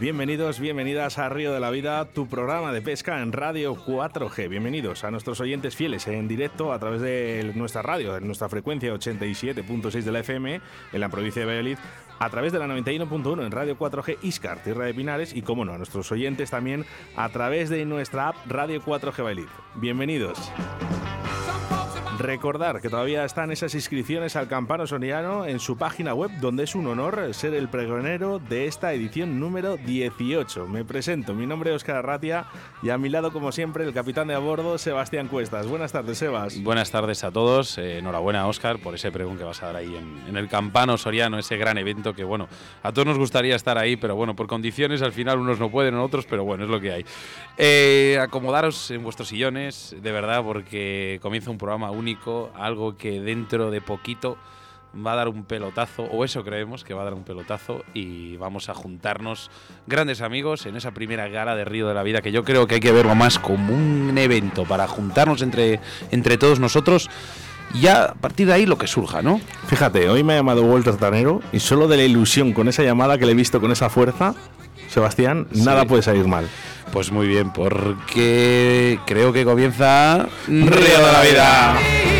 Bienvenidos, bienvenidas a Río de la Vida, tu programa de pesca en Radio 4G. Bienvenidos a nuestros oyentes fieles en directo a través de nuestra radio, en nuestra frecuencia 87.6 de la FM en la provincia de Valladolid, a través de la 91.1 en Radio 4G Iscar, Tierra de Pinares, y como no, a nuestros oyentes también a través de nuestra app Radio 4G Valladolid. Bienvenidos. Recordar que todavía están esas inscripciones al Campano Soriano en su página web, donde es un honor ser el pregonero de esta edición número 18. Me presento, mi nombre es Óscar Arratia y a mi lado, como siempre, el capitán de a bordo, Sebastián Cuestas. Buenas tardes, Sebas. Buenas tardes a todos. Eh, enhorabuena, Óscar, por ese pregón que vas a dar ahí en, el Campano Soriano, ese gran evento que, bueno, a todos nos gustaría estar ahí, pero bueno, por condiciones al final unos no pueden, otros, pero bueno, es lo que hay. Eh, acomodaros en vuestros sillones, de verdad, porque comienza un programa único algo que dentro de poquito va a dar un pelotazo, o eso creemos que va a dar un pelotazo, y vamos a juntarnos grandes amigos en esa primera gala de Río de la Vida, que yo creo que hay que verlo más como un evento para juntarnos entre, entre todos nosotros. Y ya a partir de ahí lo que surja, ¿no? Fíjate, hoy me ha llamado Walter Tanero y solo de la ilusión con esa llamada que le he visto con esa fuerza, Sebastián, nada puede salir mal. Pues muy bien, porque creo que comienza Río de la Vida.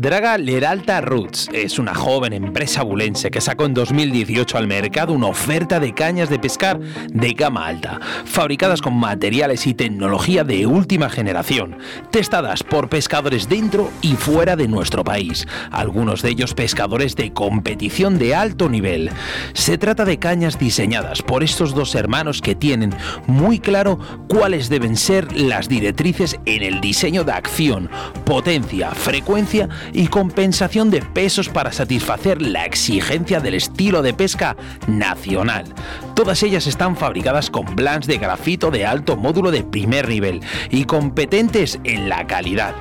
Draga Leralta Roots es una joven empresa bulense que sacó en 2018 al mercado una oferta de cañas de pescar de gama alta, fabricadas con materiales y tecnología de última generación, testadas por pescadores dentro y fuera de nuestro país, algunos de ellos pescadores de competición de alto nivel. Se trata de cañas diseñadas por estos dos hermanos que tienen muy claro cuáles deben ser las directrices en el diseño de acción, potencia, frecuencia y compensación de pesos para satisfacer la exigencia del estilo de pesca nacional. Todas ellas están fabricadas con blancs de grafito de alto módulo de primer nivel y competentes en la calidad.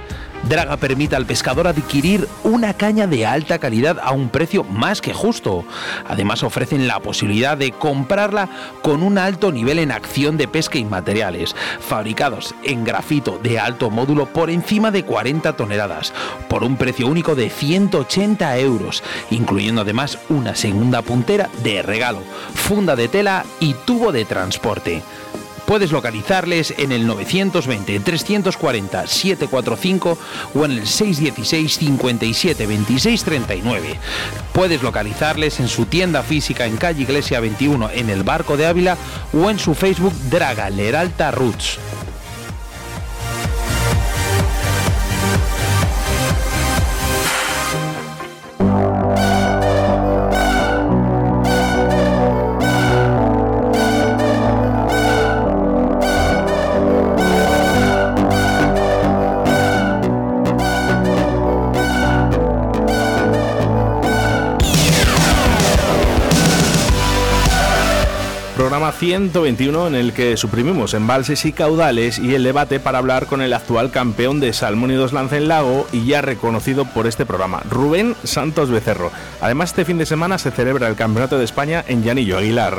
Draga permite al pescador adquirir una caña de alta calidad a un precio más que justo. Además ofrecen la posibilidad de comprarla con un alto nivel en acción de pesca y materiales, fabricados en grafito de alto módulo por encima de 40 toneladas, por un precio único de 180 euros, incluyendo además una segunda puntera de regalo, funda de tela y tubo de transporte. Puedes localizarles en el 920 340 745 o en el 616 57 26 39. Puedes localizarles en su tienda física en calle Iglesia 21 en el Barco de Ávila o en su Facebook Draga Leralta Roots. Programa 121 en el que suprimimos embalses y caudales y el debate para hablar con el actual campeón de salmónidos lance en lago y ya reconocido por este programa, Rubén Santos Becerro. Además, este fin de semana se celebra el Campeonato de España en Llanillo Aguilar.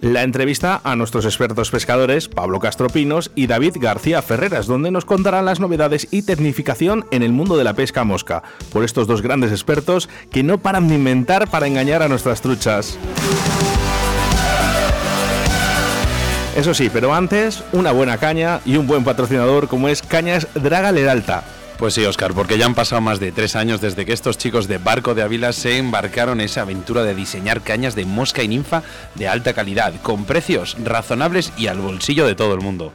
La entrevista a nuestros expertos pescadores Pablo Castropinos y David García Ferreras, donde nos contarán las novedades y tecnificación en el mundo de la pesca mosca, por estos dos grandes expertos que no paran de inventar para engañar a nuestras truchas. Eso sí, pero antes, una buena caña y un buen patrocinador como es Cañas Draga Leralta pues sí, Oscar, porque ya han pasado más de tres años desde que estos chicos de Barco de Ávila se embarcaron en esa aventura de diseñar cañas de mosca y ninfa de alta calidad, con precios razonables y al bolsillo de todo el mundo.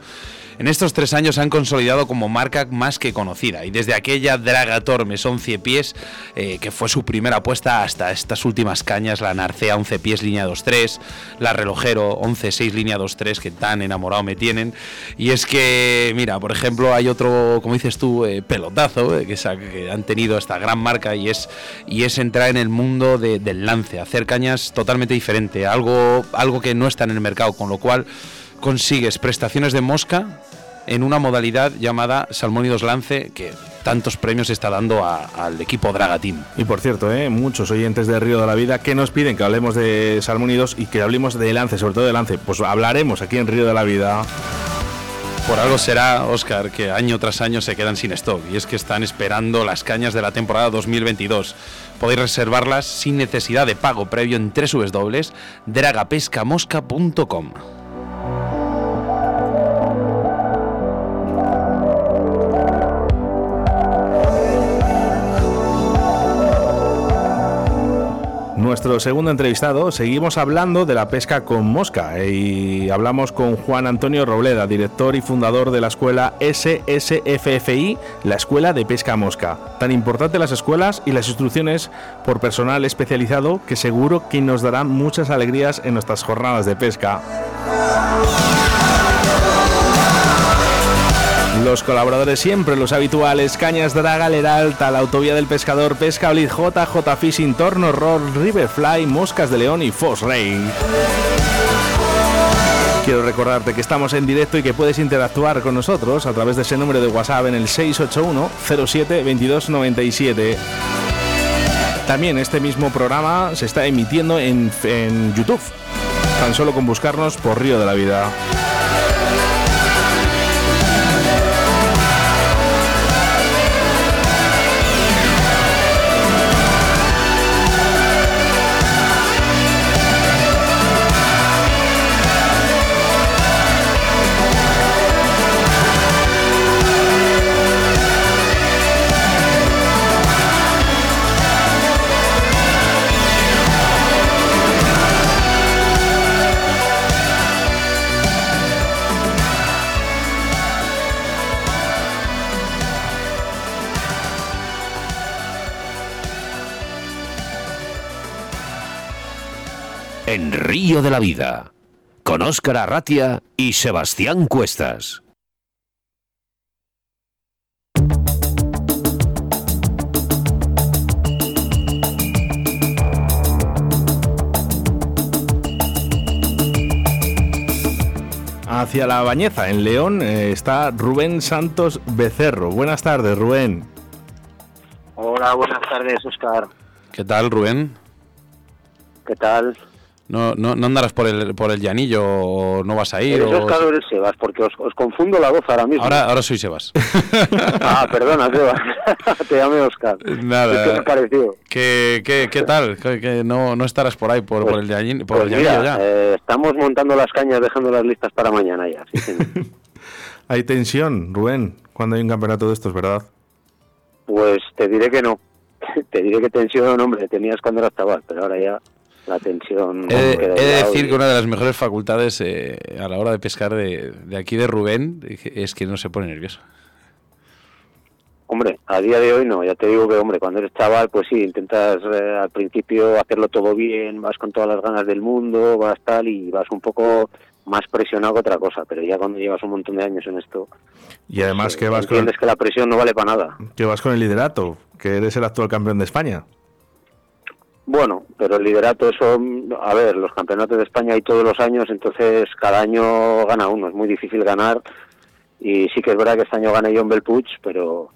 En estos tres años han consolidado como marca más que conocida y desde aquella Dragator Mesón 11 pies, eh, que fue su primera apuesta, hasta estas últimas cañas, la Narcea 11 pies línea 2.3, la Relojero 11.6 línea 2.3 que tan enamorado me tienen. Y es que, mira, por ejemplo, hay otro, como dices tú, eh, pelotazo eh, que, que, han tenido esta gran marca y es, y es entrar en el mundo del lance, hacer cañas totalmente diferente, algo, algo que no está en el mercado, con lo cual consigues prestaciones de mosca en una modalidad llamada Salmónidos Lance, que tantos premios está dando al equipo Draga Team. Y por cierto, ¿eh? muchos oyentes de Río de la Vida que nos piden que hablemos de Salmónidos y que hablemos de lance, sobre todo de lance. Pues hablaremos aquí en Río de la Vida. Por algo será, Oscar, que año tras año se quedan sin stock y es que están esperando las cañas de la temporada 2022. Podéis reservarlas sin necesidad de pago previo en www.dragapescamosca.com. 嗯 nuestro segundo entrevistado, seguimos hablando de la pesca con mosca eh, y hablamos con Juan Antonio Robleda, director y fundador de la escuela SSFFI, la Escuela de Pesca Mosca. Tan importante las escuelas y las instrucciones por personal especializado que seguro que nos darán muchas alegrías en nuestras jornadas de pesca. Los colaboradores siempre, los habituales, Cañas Draga, Leralta, la Autovía del Pescador, Pesca Olid, JJ Fishing, Torno, Roll, Riverfly, Moscas de León y Foss Rey. Quiero recordarte que estamos en directo y que puedes interactuar con nosotros a través de ese número de WhatsApp en el 681 07 2297. También este mismo programa se está emitiendo en, en YouTube, tan solo con buscarnos por Río de la Vida. Río de la Vida, con Óscar Arratia y Sebastián Cuestas. Hacia la Bañeza, en León, eh, está Rubén Santos Becerro. Buenas tardes, Rubén. Hola, buenas tardes, Óscar. ¿Qué tal, Rubén? ¿Qué tal? No, no, no andarás por el, por el llanillo o no vas a ir. o... Oscar eres Sebas, porque os, os, confundo la voz ahora mismo. Ahora, ahora soy Sebas. ah, perdona, Sebas. Te llamé Oscar. Nada. ¿Qué pareció? ¿Qué, qué, qué tal? ¿Que, no, no estarás por ahí, por, por el, por pues el mira, ya? Eh, estamos montando las cañas, dejando las listas para mañana ya. Sí, hay tensión, Rubén, cuando hay un campeonato de estos, ¿verdad? Pues te diré que no. te diré que tensión, hombre, tenías cuando eras chaval, pero ahora ya la tensión. He, he de decir que una de las mejores facultades eh, a la hora de pescar de, de, aquí de Rubén es que no se pone nervioso. Hombre, a día de hoy no, ya te digo que, hombre, cuando eres chaval, pues sí, intentas eh, al principio hacerlo todo bien, vas con todas las ganas del mundo, vas tal y vas un poco más presionado que otra cosa, pero ya cuando llevas un montón de años en esto... Y además pues, que vas entiendes con... que la presión no vale para nada. Que vas con el liderato, que eres el actual campeón de España. Bueno, pero el liderato, eso, a ver, los campeonatos de España hay todos los años, entonces cada año gana uno, es muy difícil ganar. Y sí que es verdad que este año gane John Belpuch, pero,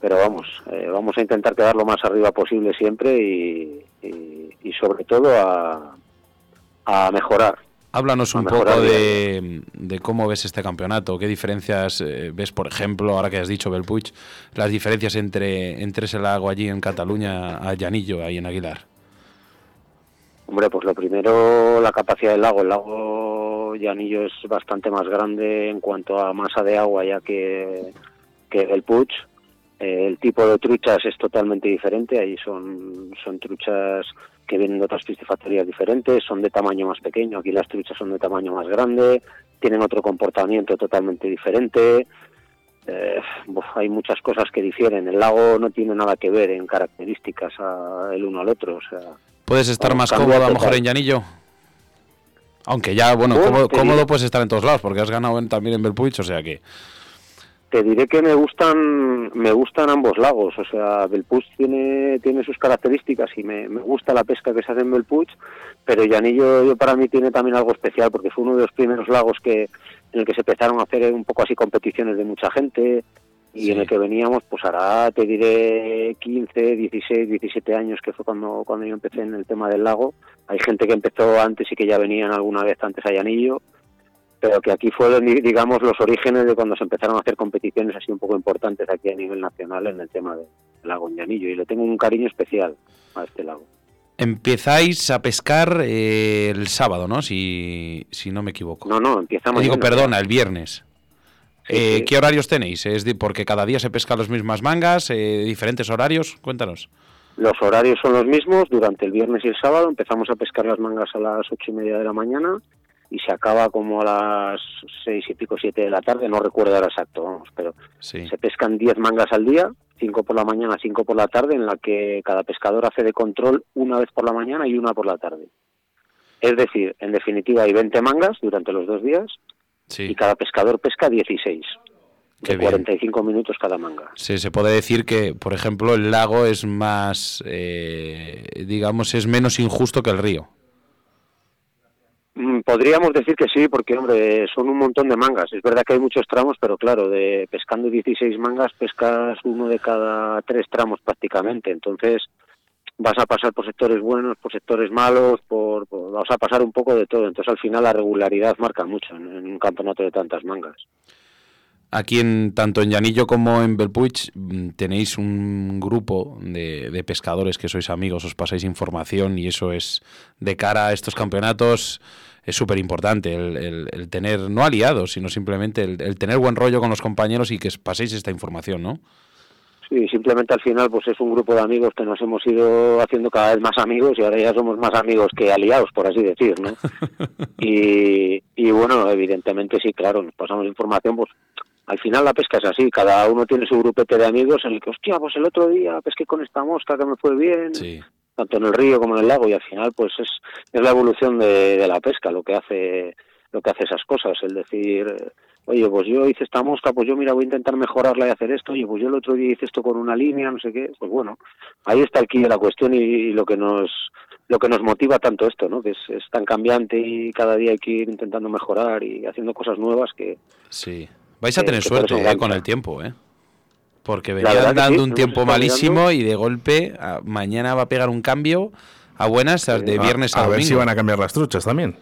pero vamos, eh, vamos a intentar quedar lo más arriba posible siempre y, y, y sobre todo a, a mejorar. Háblanos un poco de, de, cómo ves este campeonato, qué diferencias eh, ves, por ejemplo, ahora que has dicho Belpuig, las diferencias entre, entre ese lago allí en Cataluña a Llanillo, ahí en Aguilar. Hombre, pues lo primero, la capacidad del lago. El lago Llanillo es bastante más grande en cuanto a masa de agua ya que, el Puig. Eh, el tipo de truchas es totalmente diferente, ahí son, son truchas que vienen de otras piscifactorías diferentes, son de tamaño más pequeño, aquí las truchas son de tamaño más grande, tienen otro comportamiento totalmente diferente, eh, hay muchas cosas que difieren, el lago no tiene nada que ver en características el uno al otro, o sea... ¿Puedes estar más cómodo a lo mejor en Llanillo? Aunque ya, bueno, cómodo, puedes estar en todos lados, porque has ganado también en Belpuich, o sea que te diré que me gustan me gustan ambos lagos. O sea Belpuig tiene tiene sus características y me, gusta la pesca que se hace en Belpuig pero Llanillo para mí tiene también algo especial porque fue uno de los primeros lagos que en el que se empezaron a hacer un poco así competiciones de mucha gente y en el que veníamos pues hará te diré 15 16 17 años que fue cuando cuando yo empecé en el tema del lago hay gente que empezó antes y que ya venían alguna vez antes a Llanillo pero que aquí fueron, digamos, los orígenes de cuando se empezaron a hacer competiciones así un poco importantes aquí a nivel nacional en el tema del lago Ñanillo, y le tengo un cariño especial a este lago. Empezáis a pescar eh, el sábado, ¿no? Si, si no me equivoco. No, no, empezamos. Digo, perdona, el viernes. Eh, ¿Qué horarios tenéis? ¿Es porque cada día se pescan las mismas mangas? Eh, ¿Diferentes horarios? Cuéntanos. Los horarios son los mismos. Durante el viernes y el sábado empezamos a pescar las mangas a las ocho y media de la mañana y se acaba como a las seis y pico, siete de la tarde, no recuerdo ahora exacto, vamos, pero se pescan diez mangas al día, cinco por la mañana, cinco por la tarde, en la que cada pescador hace de control una vez por la mañana y una por la tarde. Es decir, en definitiva hay 20 mangas durante los dos días y cada pescador pesca 16. de 45 minutos cada manga. Sí, se puede decir que, por ejemplo, el lago es más, eh, digamos, es menos injusto que el río. Mm, podríamos decir que sí, porque hombre, son un montón de mangas. Es verdad que hay muchos tramos, pero claro, de pescando 16 mangas, pescas uno de cada tres tramos prácticamente. Entonces, vas a pasar por sectores buenos, por sectores malos, por, vas a pasar un poco de todo. Entonces, al final, la regularidad marca mucho en, un campeonato de tantas mangas. Aquí, en, tanto en Llanillo como en Belpuig, mm, tenéis un grupo de, de pescadores que sois amigos, os pasáis información y eso es de cara a estos campeonatos es súper importante el, tener, no aliados, sino simplemente el, tener buen rollo con los compañeros y que paséis esta información, ¿no? Sí, simplemente al final pues es un grupo de amigos que nos hemos ido haciendo cada vez más amigos y ahora ya somos más amigos que aliados, por así decir, ¿no? y, y bueno, evidentemente sí, claro, nos pasamos información, pues al final la pesca es así, cada uno tiene su grupete de amigos en el que, hostia, pues el otro día pesqué con esta mosca que me fue bien, sí tanto en el río como en el lago y al final pues es, es la evolución de, la pesca lo que hace lo que hace esas cosas el decir oye pues yo hice esta mosca pues yo mira voy a intentar mejorarla y hacer esto oye pues yo el otro día hice esto con una línea no sé qué pues bueno ahí está aquí la cuestión y, lo que nos lo que nos motiva tanto esto no que es, es, tan cambiante y cada día hay que ir intentando mejorar y haciendo cosas nuevas que sí. Vais a tener suerte eh, con el tiempo eh. Porque venían dando un tiempo malísimo y de golpe mañana va a pegar un cambio a buenas de viernes a, a, ver si van a cambiar las truchas también.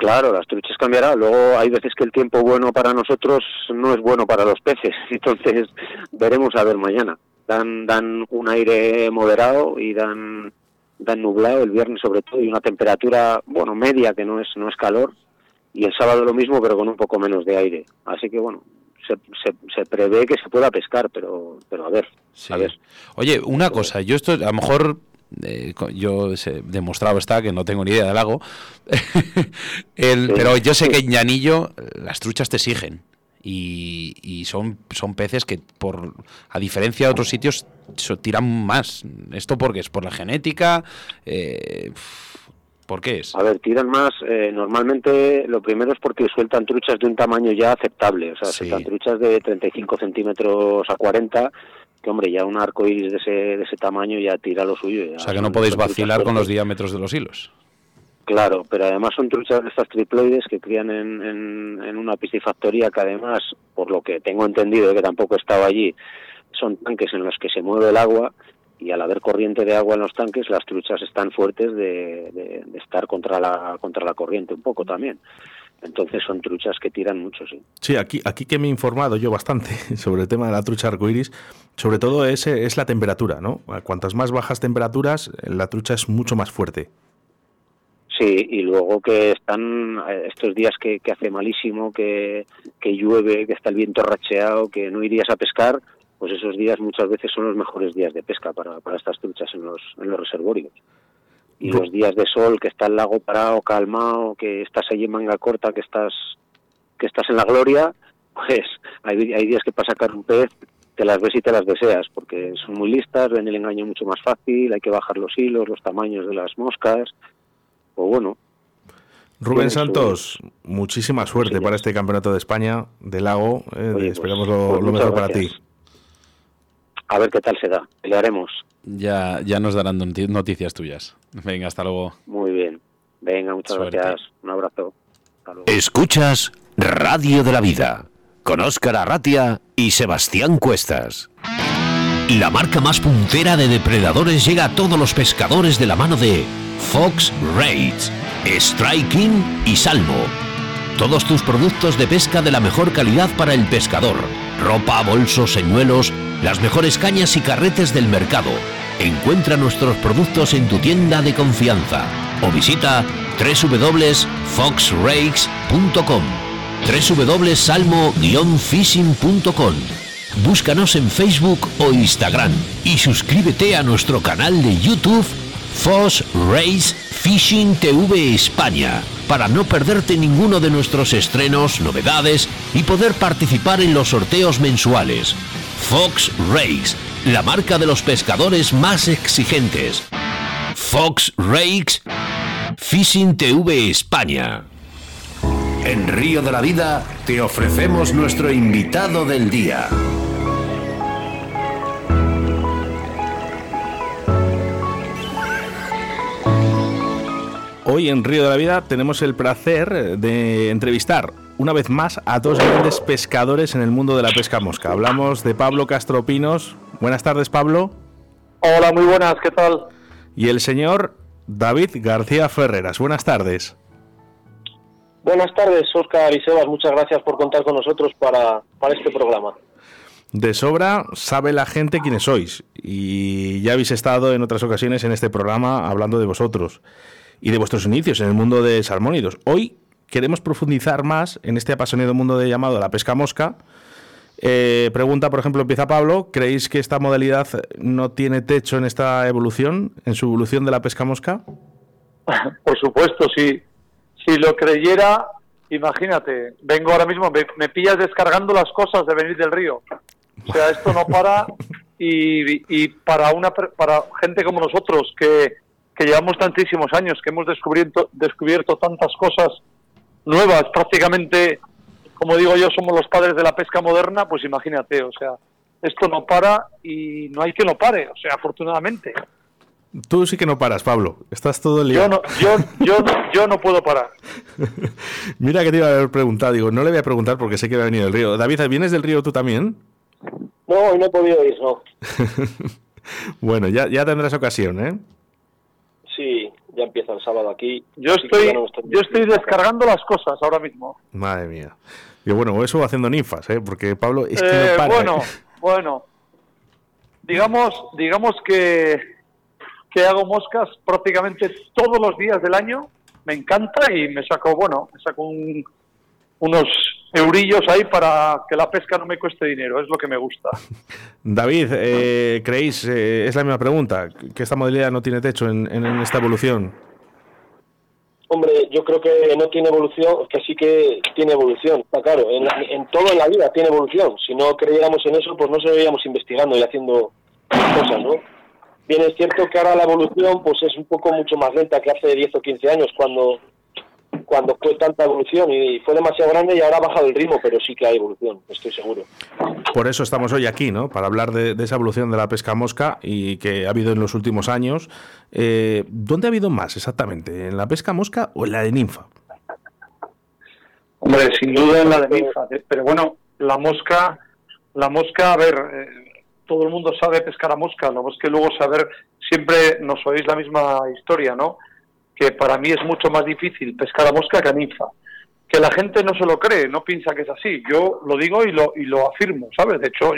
Claro, las truchas cambiarán. Luego hay veces que el tiempo bueno para nosotros no es bueno para los peces. Entonces veremos a ver mañana. Dan, dan un aire moderado y dan, dan nublado el viernes sobre todo y una temperatura, bueno, media que no es, no es calor. Y el sábado lo mismo pero con un poco menos de aire. Así que bueno, se, prevé que se pueda pescar, pero, pero a ver, a ver. Oye, una cosa, yo esto a lo mejor eh, yo he demostrado está que no tengo ni idea del lago, pero yo sé que en Llanillo las truchas te exigen y, y, son, son peces que por a diferencia de otros sitios tiran más. ¿Esto porque es? ¿Por la genética? Eh, ¿Por qué es? A ver, tiran más. Eh, normalmente lo primero es porque sueltan truchas de un tamaño ya aceptable. O sea, sueltan truchas de 35 centímetros a 40 que hombre, ya un arco iris de ese, de ese tamaño ya tira lo suyo. o sea que no podéis vacilar con los diámetros de los hilos. Claro, pero además son truchas de estas triploides que crían en, en, una piscifactoría que además, por lo que tengo entendido, que tampoco he estado allí, son tanques en los que se mueve el agua y al haber corriente de agua en los tanques, las truchas están fuertes de, estar contra la, contra la corriente un poco también. Entonces son truchas que tiran mucho, sí. Sí, aquí, aquí que me he informado yo bastante sobre el tema de la trucha arcoiris, sobre todo es, es la temperatura, ¿no? Cuantas más bajas temperaturas, la trucha es mucho más fuerte. Sí, y luego que están eh, estos días que, que hace malísimo, que, que llueve, que está el viento racheado, que no irías a pescar, pues esos días muchas veces son los mejores días de pesca para, para estas truchas en los, en los reservorios. Y los días de sol, que está el lago parado, calmado, que estás allí en manga corta, que estás, que estás en la gloria, pues hay, hay días que para sacar un pez te las ves y te las deseas, porque son muy listas, ven el engaño mucho más fácil, hay que bajar los hilos, los tamaños de las moscas, o bueno. Rubén Santos, muchísima suerte para este campeonato de España de lago. Eh, Oye, pues, esperamos lo, pues lo mejor para ti. A ver qué tal se da, pelearemos. Ya, ya nos darán noti- noticias tuyas. Venga, hasta luego. Muy bien. Venga, muchas Suerte. gracias. Un abrazo. Hasta luego. Escuchas Radio de la Vida con Óscar Arratia y Sebastián Cuestas. La marca más puntera de depredadores llega a todos los pescadores de la mano de Fox Raids, Striking y Salmo. Todos tus productos de pesca de la mejor calidad para el pescador. Ropa, bolsos, señuelos, las mejores cañas y carretes del mercado. Encuentra nuestros productos en tu tienda de confianza o visita www.foxrakes.com www.salmo-fishing.com Búscanos en Facebook o Instagram y suscríbete a nuestro canal de YouTube Fox Race Fishing TV España para no perderte ninguno de nuestros estrenos, novedades y poder participar en los sorteos mensuales. Fox Race, la marca de los pescadores más exigentes. Fox Rakes Fishing TV España. En Río de la Vida te ofrecemos nuestro invitado del día. Hoy en Río de la Vida tenemos el placer de entrevistar una vez más a dos grandes pescadores en el mundo de la pesca mosca. Hablamos de Pablo Castropinos. Buenas tardes, Pablo. Hola, muy buenas, ¿qué tal? Y el señor David García Ferreras. Buenas tardes. Buenas tardes, Oscar y Sebas, muchas gracias por contar con nosotros para, para este programa. De sobra sabe la gente quiénes sois. Y ya habéis estado en otras ocasiones en este programa hablando de vosotros y de vuestros inicios en el mundo de salmónidos. Hoy queremos profundizar más en este apasionado mundo de llamado la pesca mosca. Eh, pregunta, por ejemplo, empieza Pablo. ¿Creéis que esta modalidad no tiene techo en esta evolución, en su evolución de la pesca mosca? Por supuesto, si, si lo creyera, imagínate, vengo ahora mismo, me, me pillas descargando las cosas de venir del río. O sea, esto no para y, y para, una, para gente como nosotros que, que llevamos tantísimos años, que hemos descubierto, descubierto tantas cosas nuevas, prácticamente, como digo yo, somos los padres de la pesca moderna, pues imagínate, o sea, esto no para y no hay que no pare, o sea, afortunadamente. Tú sí que no paras, Pablo. Estás todo el día. Yo no, yo, yo, no- yo no puedo parar. Mira que te iba a haber preguntado. Digo, no le voy a preguntar porque sé que va a venir del río. David, ¿vienes del río tú también? No, hoy no he podido ir, no. Bueno, ya, ya tendrás ocasión, ¿eh? Empieza el sábado aquí. Yo estoy, ya no estoy- yo estoy descargando las cosas ahora mismo. Madre mía. Y bueno, eso haciendo ninfas, ¿eh? Porque Pablo es que Eh, no para. bueno, ¿eh? bueno. Digamos, digamos que, que hago moscas prácticamente todos los días del año. Me encanta y me saco, bueno, me saco un- unos eurillos ahí para que la pesca no me cueste dinero. Es lo que me gusta. David, eh, ¿creéis, eh, es la misma pregunta, que esta modalidad no tiene techo en, en- en esta evolución? Hombre, yo creo que no tiene evolución, que sí que tiene evolución, está claro. En, la- en todo en la vida tiene evolución. Si no creyéramos en eso, pues no seguiríamos investigando y haciendo cosas, ¿no? Bien, es cierto que ahora la evolución pues es un poco mucho más lenta que hace 10 o 15 años, cuando cuando fue tanta evolución y fue demasiado grande y ahora ha bajado el ritmo, pero sí que hay evolución, estoy seguro. Por eso estamos hoy aquí, ¿no? Para hablar de, de esa evolución de la pesca mosca y que ha habido en los últimos años. Eh, ¿Dónde ha habido más exactamente? ¿En la pesca mosca o en la de ninfa? Hombre, sin duda en la de ninfa. eh, Pero bueno, la mosca, la mosca, a ver, eh, todo el mundo sabe pescar a mosca. Lo que es que luego saber, siempre nos oís la misma historia, ¿no? Que para mí es mucho más difícil pescar a mosca que a ninfa. Que la gente no se lo cree, no piensa que es así. Yo lo digo y lo, y lo afirmo, ¿sabes? De hecho,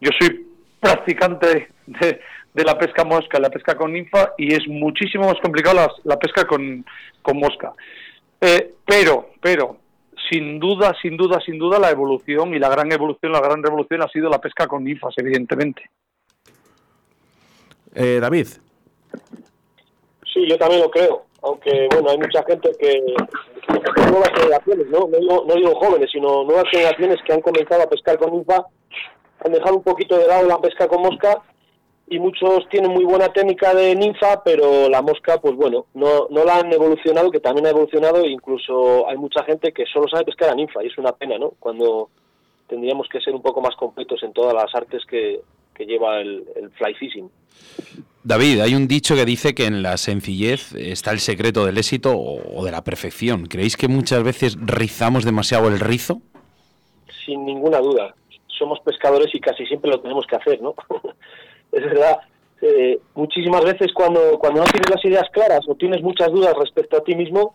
yo, soy practicante de, de la pesca mosca, la pesca con ninfa, y es muchísimo más complicado la, la pesca con, con mosca. Eh, pero, pero, sin duda, sin duda, sin duda, la evolución y la gran evolución, la gran revolución ha sido la pesca con ninfas, evidentemente. Eh, David. Sí, yo también lo creo, aunque bueno, hay mucha gente que, nuevas generaciones, ¿no? No digo, no digo jóvenes, sino nuevas generaciones que han comenzado a pescar con ninfa, han dejado un poquito de lado la pesca con mosca y muchos tienen muy buena técnica de ninfa, pero la mosca, pues bueno, no, no la han evolucionado, que también ha evolucionado, e incluso hay mucha gente que solo sabe pescar a ninfa, y es una pena, ¿no? Cuando tendríamos que ser un poco más completos en todas las artes que, que lleva el, el fly fishing. David, hay un dicho que dice que en la sencillez está el secreto del éxito o de la perfección. ¿Creéis que muchas veces rizamos demasiado el rizo? Sin ninguna duda. Somos pescadores y casi siempre lo tenemos que hacer, ¿no? es verdad, eh, muchísimas veces cuando, cuando no tienes las ideas claras o tienes muchas dudas respecto a ti mismo,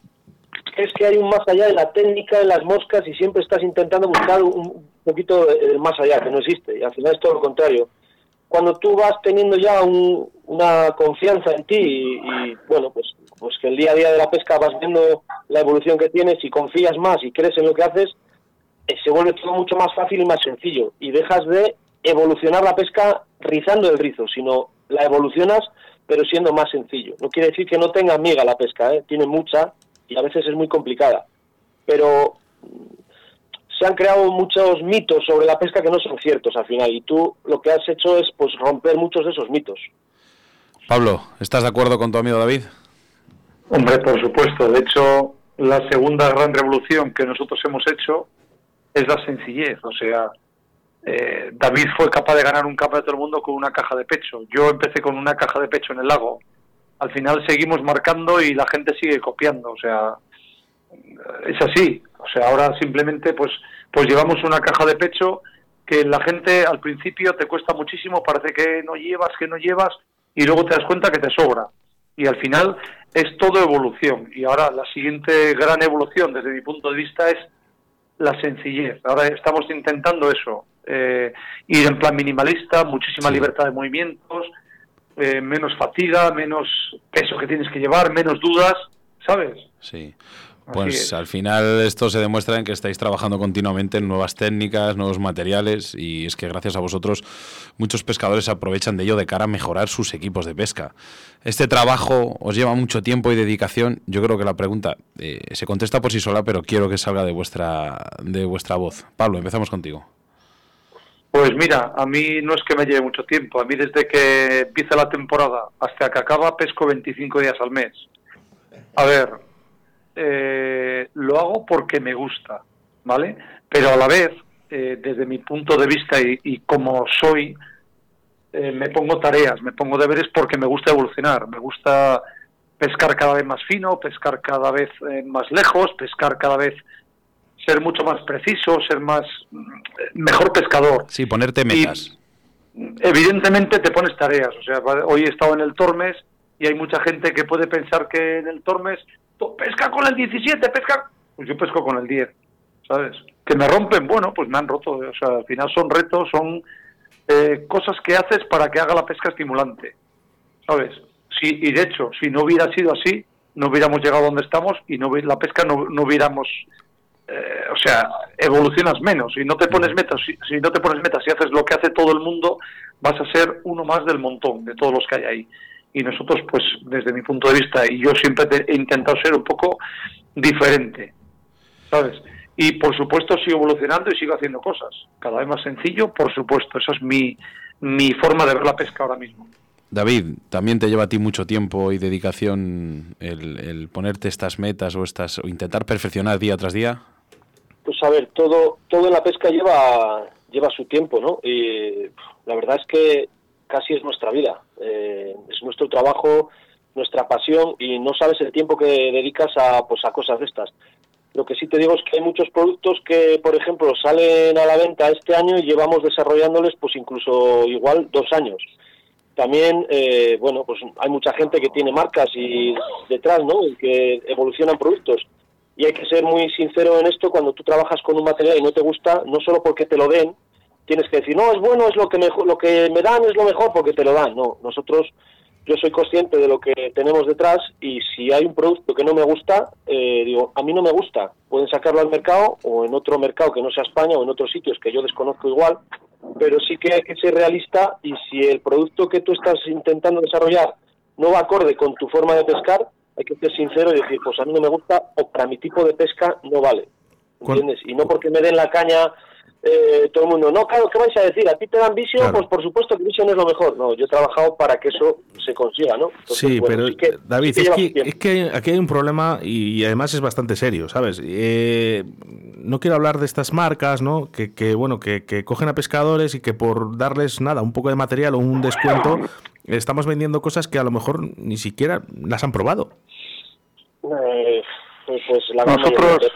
es que hay un más allá de la técnica, de las moscas y siempre estás intentando buscar un poquito del más allá, que no existe. Y al final es todo lo contrario. Cuando tú vas teniendo ya una confianza en ti y, bueno, pues, pues que el día a día de la pesca vas viendo la evolución que tienes y confías más y crees en lo que haces, eh, se vuelve todo mucho más fácil y más sencillo. Y dejas de evolucionar la pesca rizando el rizo, sino la evolucionas pero siendo más sencillo. No quiere decir que no tenga miga la pesca, ¿eh? tiene mucha y a veces es muy complicada. Pero se han creado muchos mitos sobre la pesca que no son ciertos al final y tú lo que has hecho es pues romper muchos de esos mitos. Pablo, ¿estás de acuerdo con tu amigo David? Hombre, por supuesto. De hecho, la segunda gran revolución que nosotros hemos hecho es la sencillez. O sea, eh, David fue capaz de ganar un campeonato del mundo con una caja de pecho. Yo empecé con una caja de pecho en el lago. Al final seguimos marcando y la gente sigue copiando. O sea, es así. O sea, ahora simplemente pues, pues llevamos una caja de pecho que la gente al principio te cuesta muchísimo, parece que no llevas, que no llevas, y luego te das cuenta que te sobra. Y al final es todo evolución. Y ahora la siguiente gran evolución desde mi punto de vista es la sencillez. Ahora estamos intentando eso, eh, ir en plan minimalista, muchísima libertad de movimientos, eh, menos fatiga, menos peso que tienes que llevar, menos dudas, ¿sabes? Sí. Pues al final esto se demuestra en que estáis trabajando continuamente en nuevas técnicas, nuevos materiales y es que gracias a vosotros muchos pescadores aprovechan de ello de cara a mejorar sus equipos de pesca. Este trabajo os lleva mucho tiempo y dedicación. Yo creo que la pregunta eh, se contesta por sí sola, pero quiero que salga de vuestra, de vuestra voz. Pablo, empezamos contigo. Pues mira, a mí no es que me lleve mucho tiempo. A mí desde que empieza la temporada hasta que acaba pesco 25 días al mes. A ver, eh, lo hago porque me gusta, ¿vale? Pero a la vez, eh, desde mi punto de vista y, como soy, eh, me pongo tareas, me pongo deberes porque me gusta evolucionar, me gusta pescar cada vez más fino, pescar cada vez más lejos, pescar cada vez ser mucho más preciso, ser más mejor pescador. Sí, ponerte metas. evidentemente te pones tareas. O sea, hoy he estado en el Tormes y hay mucha gente que puede pensar que en el Tormes pesca con el 17, pesca. Pues yo pesco con el 10, ¿sabes? Que me rompen, bueno, pues me han roto. O sea, al final son retos, son eh, cosas que haces para que haga la pesca estimulante, ¿sabes? Sí, y de hecho, si no hubiera sido así, no hubiéramos llegado donde estamos y no la pesca no, no hubiéramos eh, o sea, evolucionas menos. Si no te pones metas, si, no te pones metas y haces lo que hace todo el mundo, vas a ser uno más del montón de todos los que hay ahí. Y nosotros, pues, desde mi punto de vista, y yo siempre he intentado ser un poco diferente, ¿sabes? Y por supuesto sigo evolucionando y sigo haciendo cosas. Cada vez más sencillo, por supuesto. Esa es mi, mi forma de ver la pesca ahora mismo. David, también te lleva a ti mucho tiempo y dedicación el, el ponerte estas metas o estas o intentar perfeccionar día tras día. Pues a ver, todo, todo en la pesca lleva, lleva su tiempo, ¿no? Y la verdad es que casi es nuestra vida, eh, es nuestro trabajo, nuestra pasión y no sabes el tiempo que dedicas a, pues, a cosas de estas. Lo que sí te digo es que hay muchos productos que, por ejemplo, salen a la venta este año y llevamos desarrollándoles pues incluso igual dos años. También, eh, bueno, pues hay mucha gente que tiene marcas y detrás, ¿no? Y que evolucionan productos y hay que ser muy sincero en esto cuando tú trabajas con un material y no te gusta, no solo porque te lo den, tienes que decir, no, es bueno, es lo que, mejor, lo que me dan es lo mejor porque te lo dan. No, nosotros yo soy consciente de lo que tenemos detrás y si hay un producto que no me gusta, eh, digo, a mí no me gusta, pueden sacarlo al mercado o en otro mercado que no sea España o en otros sitios que yo desconozco igual, pero sí que hay que ser realista y si el producto que tú estás intentando desarrollar no va acorde con tu forma de pescar, hay que ser sincero y decir, pues a mí no me gusta o para mi tipo de pesca no vale. ¿Entiendes? Y no porque me den la caña eh, todo el mundo, no, claro, ¿qué vais a decir? ¿A ti te dan visión? Pues por supuesto que visión es lo mejor. No, yo he trabajado para que eso se consiga, ¿no? sí, pero David, es, que, aquí hay un problema y, además es bastante serio, ¿sabes? Eh, no quiero hablar de estas marcas, ¿no? Que, bueno, que, cogen a pescadores y que por darles nada, un poco de material o un descuento, estamos vendiendo cosas que a lo mejor ni siquiera las han probado. Eh, pues, pues nosotros,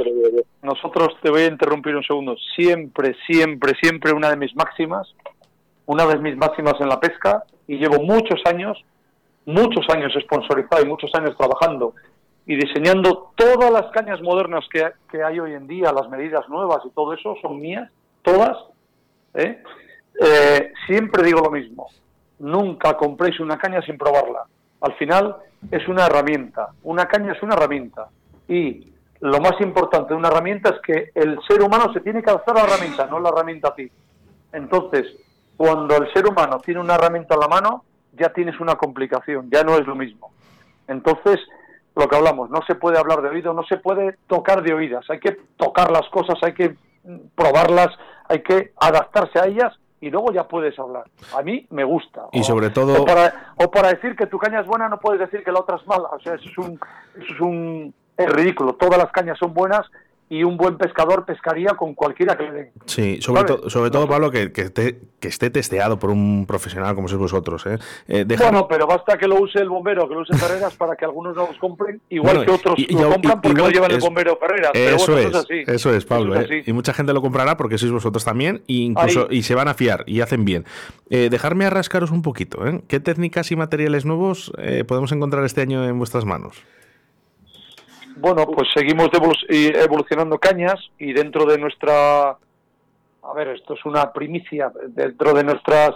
nosotros, te voy a interrumpir un segundo, siempre, siempre, siempre una de mis máximas, una de mis máximas en la pesca, y llevo muchos años, muchos años sponsorizado y muchos años trabajando y diseñando todas las cañas modernas que, que hay hoy en día, las medidas nuevas y todo eso son mías, todas. ¿eh? Eh, siempre digo lo mismo, nunca compréis una caña sin probarla. Al final es una herramienta, una caña es una herramienta y lo más importante de una herramienta es que el ser humano se tiene que adaptar a la herramienta, no la herramienta a ti. Entonces, cuando el ser humano tiene una herramienta en la mano, ya tienes una complicación, ya no es lo mismo. Entonces, lo que hablamos, no se puede hablar de oído, no se puede tocar de oídas, hay que tocar las cosas, hay que probarlas, hay que adaptarse a ellas y luego ya puedes hablar. A mí me gusta. Y sobre todo... O para, o para, decir que tu caña es buena no puedes decir que la otra es mala. O sea, eso es un, eso es un es ridículo. Todas las cañas son buenas y un buen pescador pescaría con cualquiera que le den. Sí, sobre, todo sobre todo, Pablo, que, que, esté, testeado por un profesional como sois vosotros. ¿eh? eh bueno, pero basta que lo use el bombero, que lo use Ferreras para que algunos no los compren, igual que otros lo compran porque lo llevan el bombero Ferreras. Eso, es, eso, es, Pablo. ¿eh? Y mucha gente lo comprará porque sois vosotros también y incluso y se van a fiar y hacen bien. Eh, dejarme arrascaros un poquito. ¿eh? ¿Qué técnicas y materiales nuevos podemos encontrar este año en vuestras manos? Bueno, pues seguimos evolucionando cañas y dentro de nuestra, a ver, esto es una primicia, dentro de nuestras,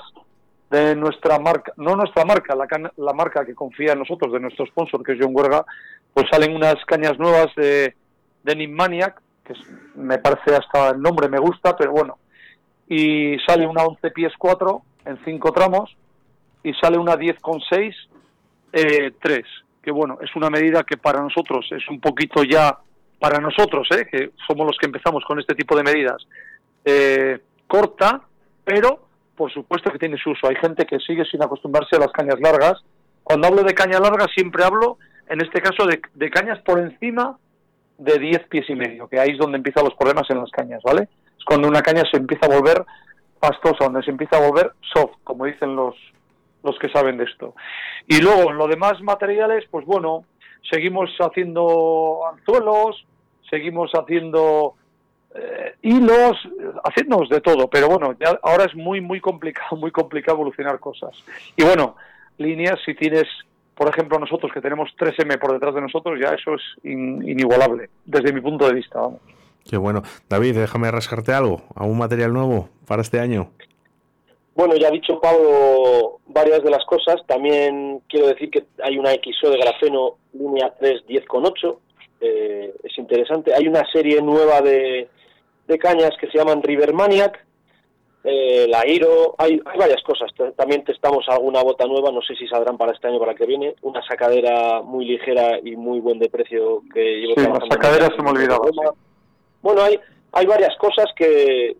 de nuestra marca, no nuestra marca, la, la marca que confía en nosotros, de nuestro sponsor, que es John Huerga, pues salen unas cañas nuevas de, de Nimmaniac, que me parece hasta el nombre me gusta, pero bueno, y sale una 11 pies 4 en 5 tramos y sale una 10,6 eh, 3 que bueno, es una medida que para nosotros es un poquito ya, para nosotros, ¿eh? que somos los que empezamos con este tipo de medidas, eh, corta, pero por supuesto que tiene su uso. Hay gente que sigue sin acostumbrarse a las cañas largas. Cuando hablo de caña larga siempre hablo, en este caso, de, cañas por encima de 10 pies y medio, que ahí es donde empiezan los problemas en las cañas, ¿vale? Es cuando una caña se empieza a volver pastosa, donde se empieza a volver soft, como dicen los, los que saben de esto. Y luego, en lo demás materiales, pues bueno, seguimos haciendo anzuelos, seguimos haciendo eh, hilos, haciéndonos de todo, pero bueno, ya ahora es muy, muy complicado, muy complicado evolucionar cosas. Y bueno, líneas, si tienes, por ejemplo, nosotros que tenemos 3M por detrás de nosotros, ya eso es inigualable, desde mi punto de vista, vamos. Qué bueno. David, déjame rascarte algo, algún material nuevo para este año. Bueno, ya ha dicho Pablo varias de las cosas. También quiero decir que hay una XO de grafeno línea 3 10,8. Eh, es interesante. Hay una serie nueva de, cañas que se llaman River Maniac. Eh, la Iro, hay, varias cosas. También testamos alguna bota nueva, no sé si saldrán para este año o para el que viene. Una sacadera muy ligera y muy buen de precio que llevo sí, las sacaderas se me olvidaba. Bueno, hay, hay varias cosas que,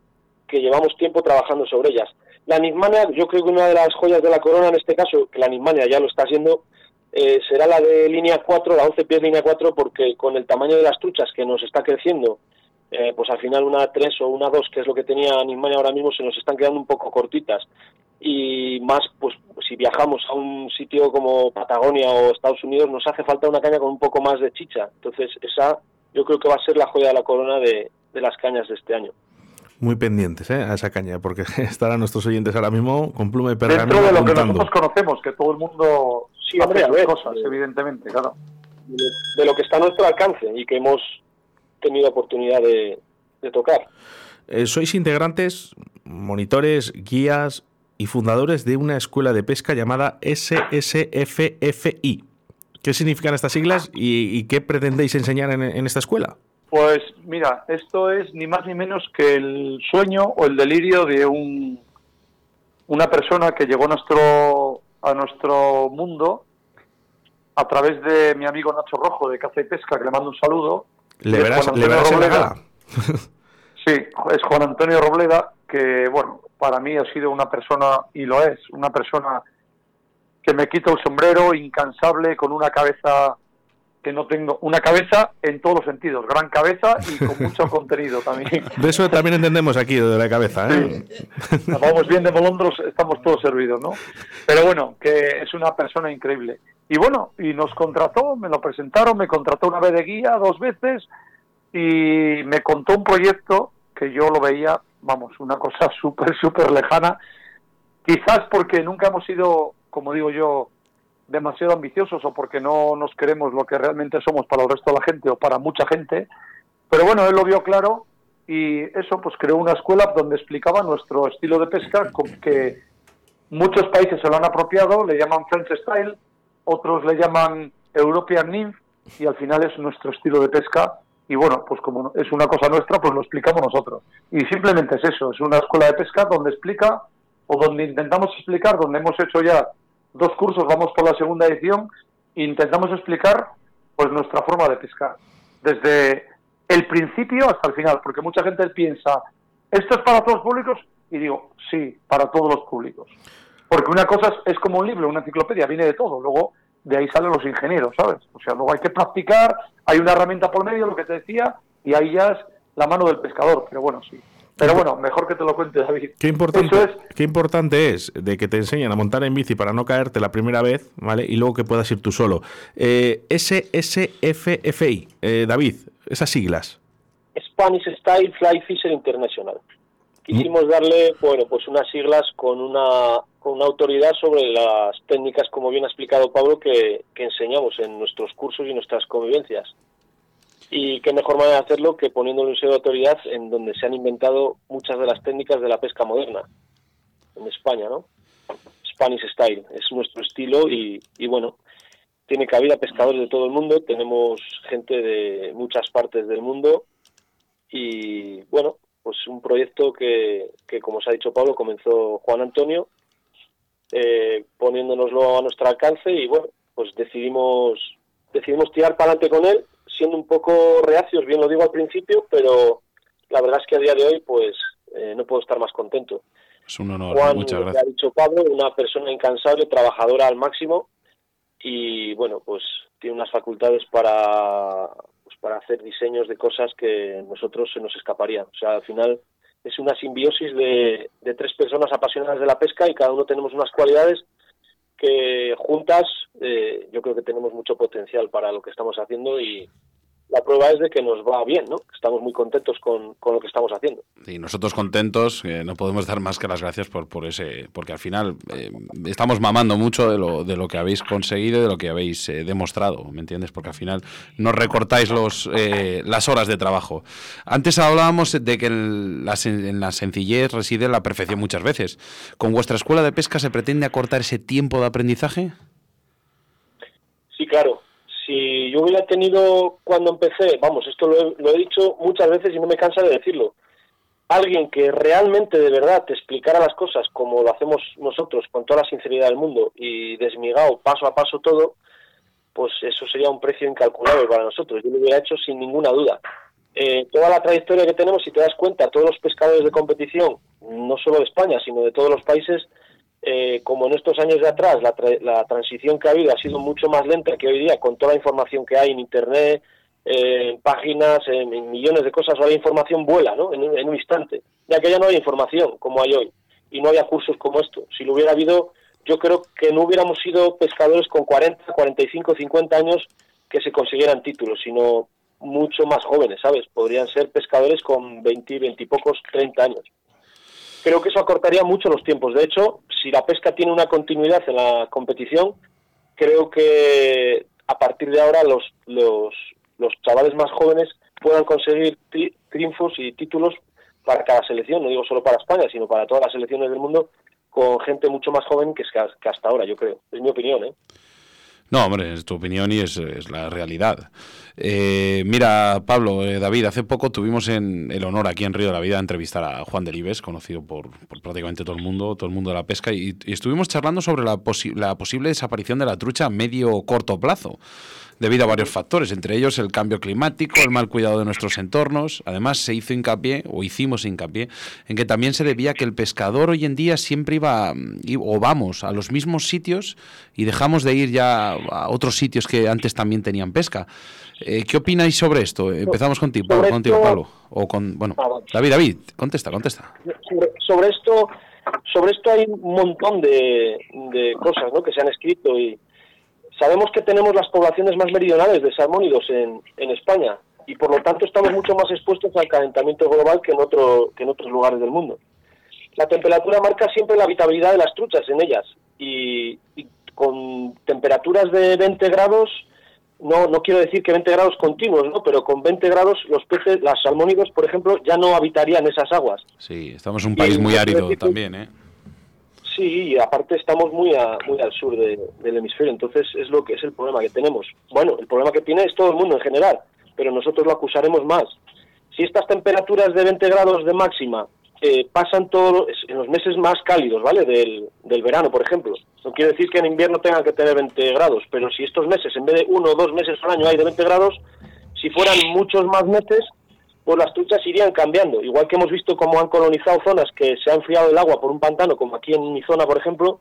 que llevamos tiempo trabajando sobre ellas. La Nismania, yo creo que una de las joyas de la corona en este caso, que la Nismania ya lo está haciendo, eh, será la de línea 4, la 11 pies línea 4, porque con el tamaño de las truchas que nos está creciendo, eh, pues al final una 3 o una 2, que es lo que tenía Nismania ahora mismo, se nos están quedando un poco cortitas. Y más, pues si viajamos a un sitio como Patagonia o Estados Unidos, nos hace falta una caña con un poco más de chicha. Entonces, esa yo creo que va a ser la joya de la corona de las cañas de este año muy pendientes ¿eh? a esa caña, porque estarán nuestros oyentes ahora mismo con pluma y pergamino. Dentro de lo que nosotros conocemos, que todo el mundo sí, hace a cosas, evidentemente, claro. De, lo que está a nuestro alcance y que hemos tenido oportunidad de, tocar. Eh, ¿Sois integrantes, monitores, guías y fundadores de una escuela de pesca llamada SSFFI. ¿Qué significan estas siglas y, qué pretendéis enseñar en, esta escuela? Pues mira, esto es ni más ni menos que el sueño o el delirio de un, una persona que llegó a nuestro, a nuestro mundo a través de mi amigo Nacho Rojo de Caza y Pesca, que le mando un saludo. ¿Le verás, ¿le verás en la Sí, es Juan Antonio Robleda, que bueno, para mí ha sido una persona, y lo es, una persona que me quita el sombrero, incansable, con una cabeza que no tengo, una cabeza en todos los sentidos, gran cabeza y con mucho contenido también. De eso también entendemos aquí, de la cabeza. ¿eh? vamos bien de molondros, estamos todos servidos, ¿no? Pero bueno, que es una persona increíble. Y bueno, y nos contrató, me lo presentaron, me contrató una vez de guía, dos veces, y me contó un proyecto que yo lo veía, vamos, una cosa súper, súper lejana, quizás porque nunca hemos sido, como digo yo, demasiado ambiciosos o porque no nos queremos lo que realmente somos para el resto de la gente o para mucha gente, pero bueno, él lo vio claro y eso pues creó una escuela donde explicaba nuestro estilo de pesca que muchos países se lo han apropiado, le llaman French Style, otros le llaman European Nymph y al final es nuestro estilo de pesca y bueno, pues como es una cosa nuestra, pues lo explicamos nosotros. Y simplemente es eso, es una escuela de pesca donde explica o donde intentamos explicar, donde hemos hecho ya dos cursos, vamos por la segunda edición, e intentamos explicar pues nuestra forma de pescar, desde el principio hasta el final, porque mucha gente piensa, ¿esto es para todos los públicos? Y digo, sí, para todos los públicos. Porque una cosa es, es como un libro, una enciclopedia, viene de todo. Luego de ahí salen los ingenieros, ¿sabes? O sea, luego hay que practicar, hay una herramienta por medio, lo que te decía, y ahí ya es la mano del pescador, pero bueno, sí. Pero bueno, mejor que te lo cuente David. Qué importante, es, qué importante es de que te enseñen a montar en bici para no caerte la primera vez, ¿vale? Y luego que puedas ir tú solo. Eh, SSFFI, eh, David, esas siglas. Spanish Style Fly Fisher International. Quisimos darle, bueno, pues unas siglas con una con una autoridad sobre las técnicas, como bien ha explicado Pablo, que, enseñamos en nuestros cursos y nuestras convivencias. Y qué mejor manera de hacerlo que poniendo un sello de autoridad en donde se han inventado muchas de las técnicas de la pesca moderna en España, ¿no? Spanish Style, es nuestro estilo y, bueno, tiene cabida pescadores de todo el mundo, tenemos gente de muchas partes del mundo y bueno, pues un proyecto que, que como se ha dicho Pablo, comenzó Juan Antonio eh, poniéndonoslo a nuestro alcance y bueno, pues decidimos, decidimos tirar para adelante con él, siendo un poco reacios, bien lo digo al principio, pero la verdad es que a día de hoy pues eh, no puedo estar más contento. Es un honor, muchas gracias. ha dicho Pablo, una persona incansable, trabajadora al máximo y bueno, pues tiene unas facultades para, pues, para hacer diseños de cosas que nosotros se nos escaparían. O sea, al final es una simbiosis de, de tres personas apasionadas de la pesca y cada uno tenemos unas cualidades que juntas eh, yo creo que tenemos mucho potencial para lo que estamos haciendo y, la prueba es de que nos va bien, ¿no? Estamos muy contentos con, lo que estamos haciendo. Y nosotros contentos, no podemos dar más que las gracias por, por ese, porque al final eh, estamos mamando mucho de lo, de lo que habéis conseguido y de lo que habéis eh, demostrado, ¿me entiendes? Porque al final nos recortáis los, eh, las horas de trabajo. Antes hablábamos de que en la, en la sencillez reside la perfección muchas veces. ¿Con vuestra escuela de pesca se pretende acortar ese tiempo de aprendizaje? Sí, claro si yo hubiera tenido cuando empecé, vamos, esto lo he, dicho muchas veces y no me cansa de decirlo, alguien que realmente de verdad te explicara las cosas como lo hacemos nosotros con toda la sinceridad del mundo y desmigado paso a paso todo, pues eso sería un precio incalculable para nosotros. Yo lo hubiera hecho sin ninguna duda. Eh, toda la trayectoria que tenemos, si te das cuenta, todos los pescadores de competición, no solo de España, sino de todos los países, eh, como en estos años de atrás la, transición que ha habido ha sido mucho más lenta que hoy día, con toda la información que hay en Internet, eh, en páginas, en, millones de cosas, la información vuela ¿no? en, un instante, ya que ya no hay información como hay hoy, y no había cursos como esto. Si lo hubiera habido, yo creo que no hubiéramos sido pescadores con 40, 45, 50 años que se consiguieran títulos, sino mucho más jóvenes, ¿sabes? Podrían ser pescadores con 20, 20 y pocos, 30 años creo que eso acortaría mucho los tiempos. De hecho, si la pesca tiene una continuidad en la competición, creo que a partir de ahora los, los, los chavales más jóvenes puedan conseguir triunfos y títulos para cada selección, no digo solo para España, sino para todas las selecciones del mundo, con gente mucho más joven que hasta ahora, yo creo. Es mi opinión, ¿eh? No, hombre, es tu opinión y es, la realidad. Eh, mira, Pablo, eh, David, hace poco tuvimos en el honor aquí en Río de la Vida de entrevistar a Juan Delibes, conocido por, prácticamente todo el mundo, todo el mundo de la pesca, y, estuvimos charlando sobre la, la posible desaparición de la trucha a medio o corto plazo debido a varios factores, entre ellos el cambio climático, el mal cuidado de nuestros entornos. Además, se hizo hincapié, o hicimos hincapié, en que también se debía que el pescador hoy en día siempre iba, o vamos, a los mismos sitios y dejamos de ir ya a otros sitios que antes también tenían pesca. Eh, ¿Qué opináis sobre esto? Empezamos contigo, contigo Pablo. O con, bueno, ah, David, David, contesta, contesta. Sobre, esto, sobre esto hay un montón de, de cosas ¿no? que se han escrito y, Sabemos que tenemos las poblaciones más meridionales de salmónidos en, en España y por lo tanto estamos mucho más expuestos al calentamiento global que en, otro, que en otros lugares del mundo. La temperatura marca siempre la habitabilidad de las truchas en ellas y, con temperaturas de 20 grados, no, no quiero decir que 20 grados continuos, ¿no? pero con 20 grados los peces, las salmónidos, por ejemplo, ya no habitarían esas aguas. Sí, estamos en un país muy árido también, ¿eh? Sí, y aparte estamos muy, muy al sur del hemisferio, entonces es lo que es el problema que tenemos. Bueno, el problema que tiene es todo el mundo en general, pero nosotros lo acusaremos más. Si estas temperaturas de 20 grados de máxima eh, pasan todos en los meses más cálidos, ¿vale? Del, del verano, por ejemplo. No quiere decir que en invierno tengan que tener 20 grados, pero si estos meses, en vez de uno o dos meses al año hay de 20 grados, si fueran muchos más meses, pues las truchas irían cambiando. Igual que hemos visto cómo han colonizado zonas que se ha enfriado el agua por un pantano, como aquí en mi zona, por ejemplo,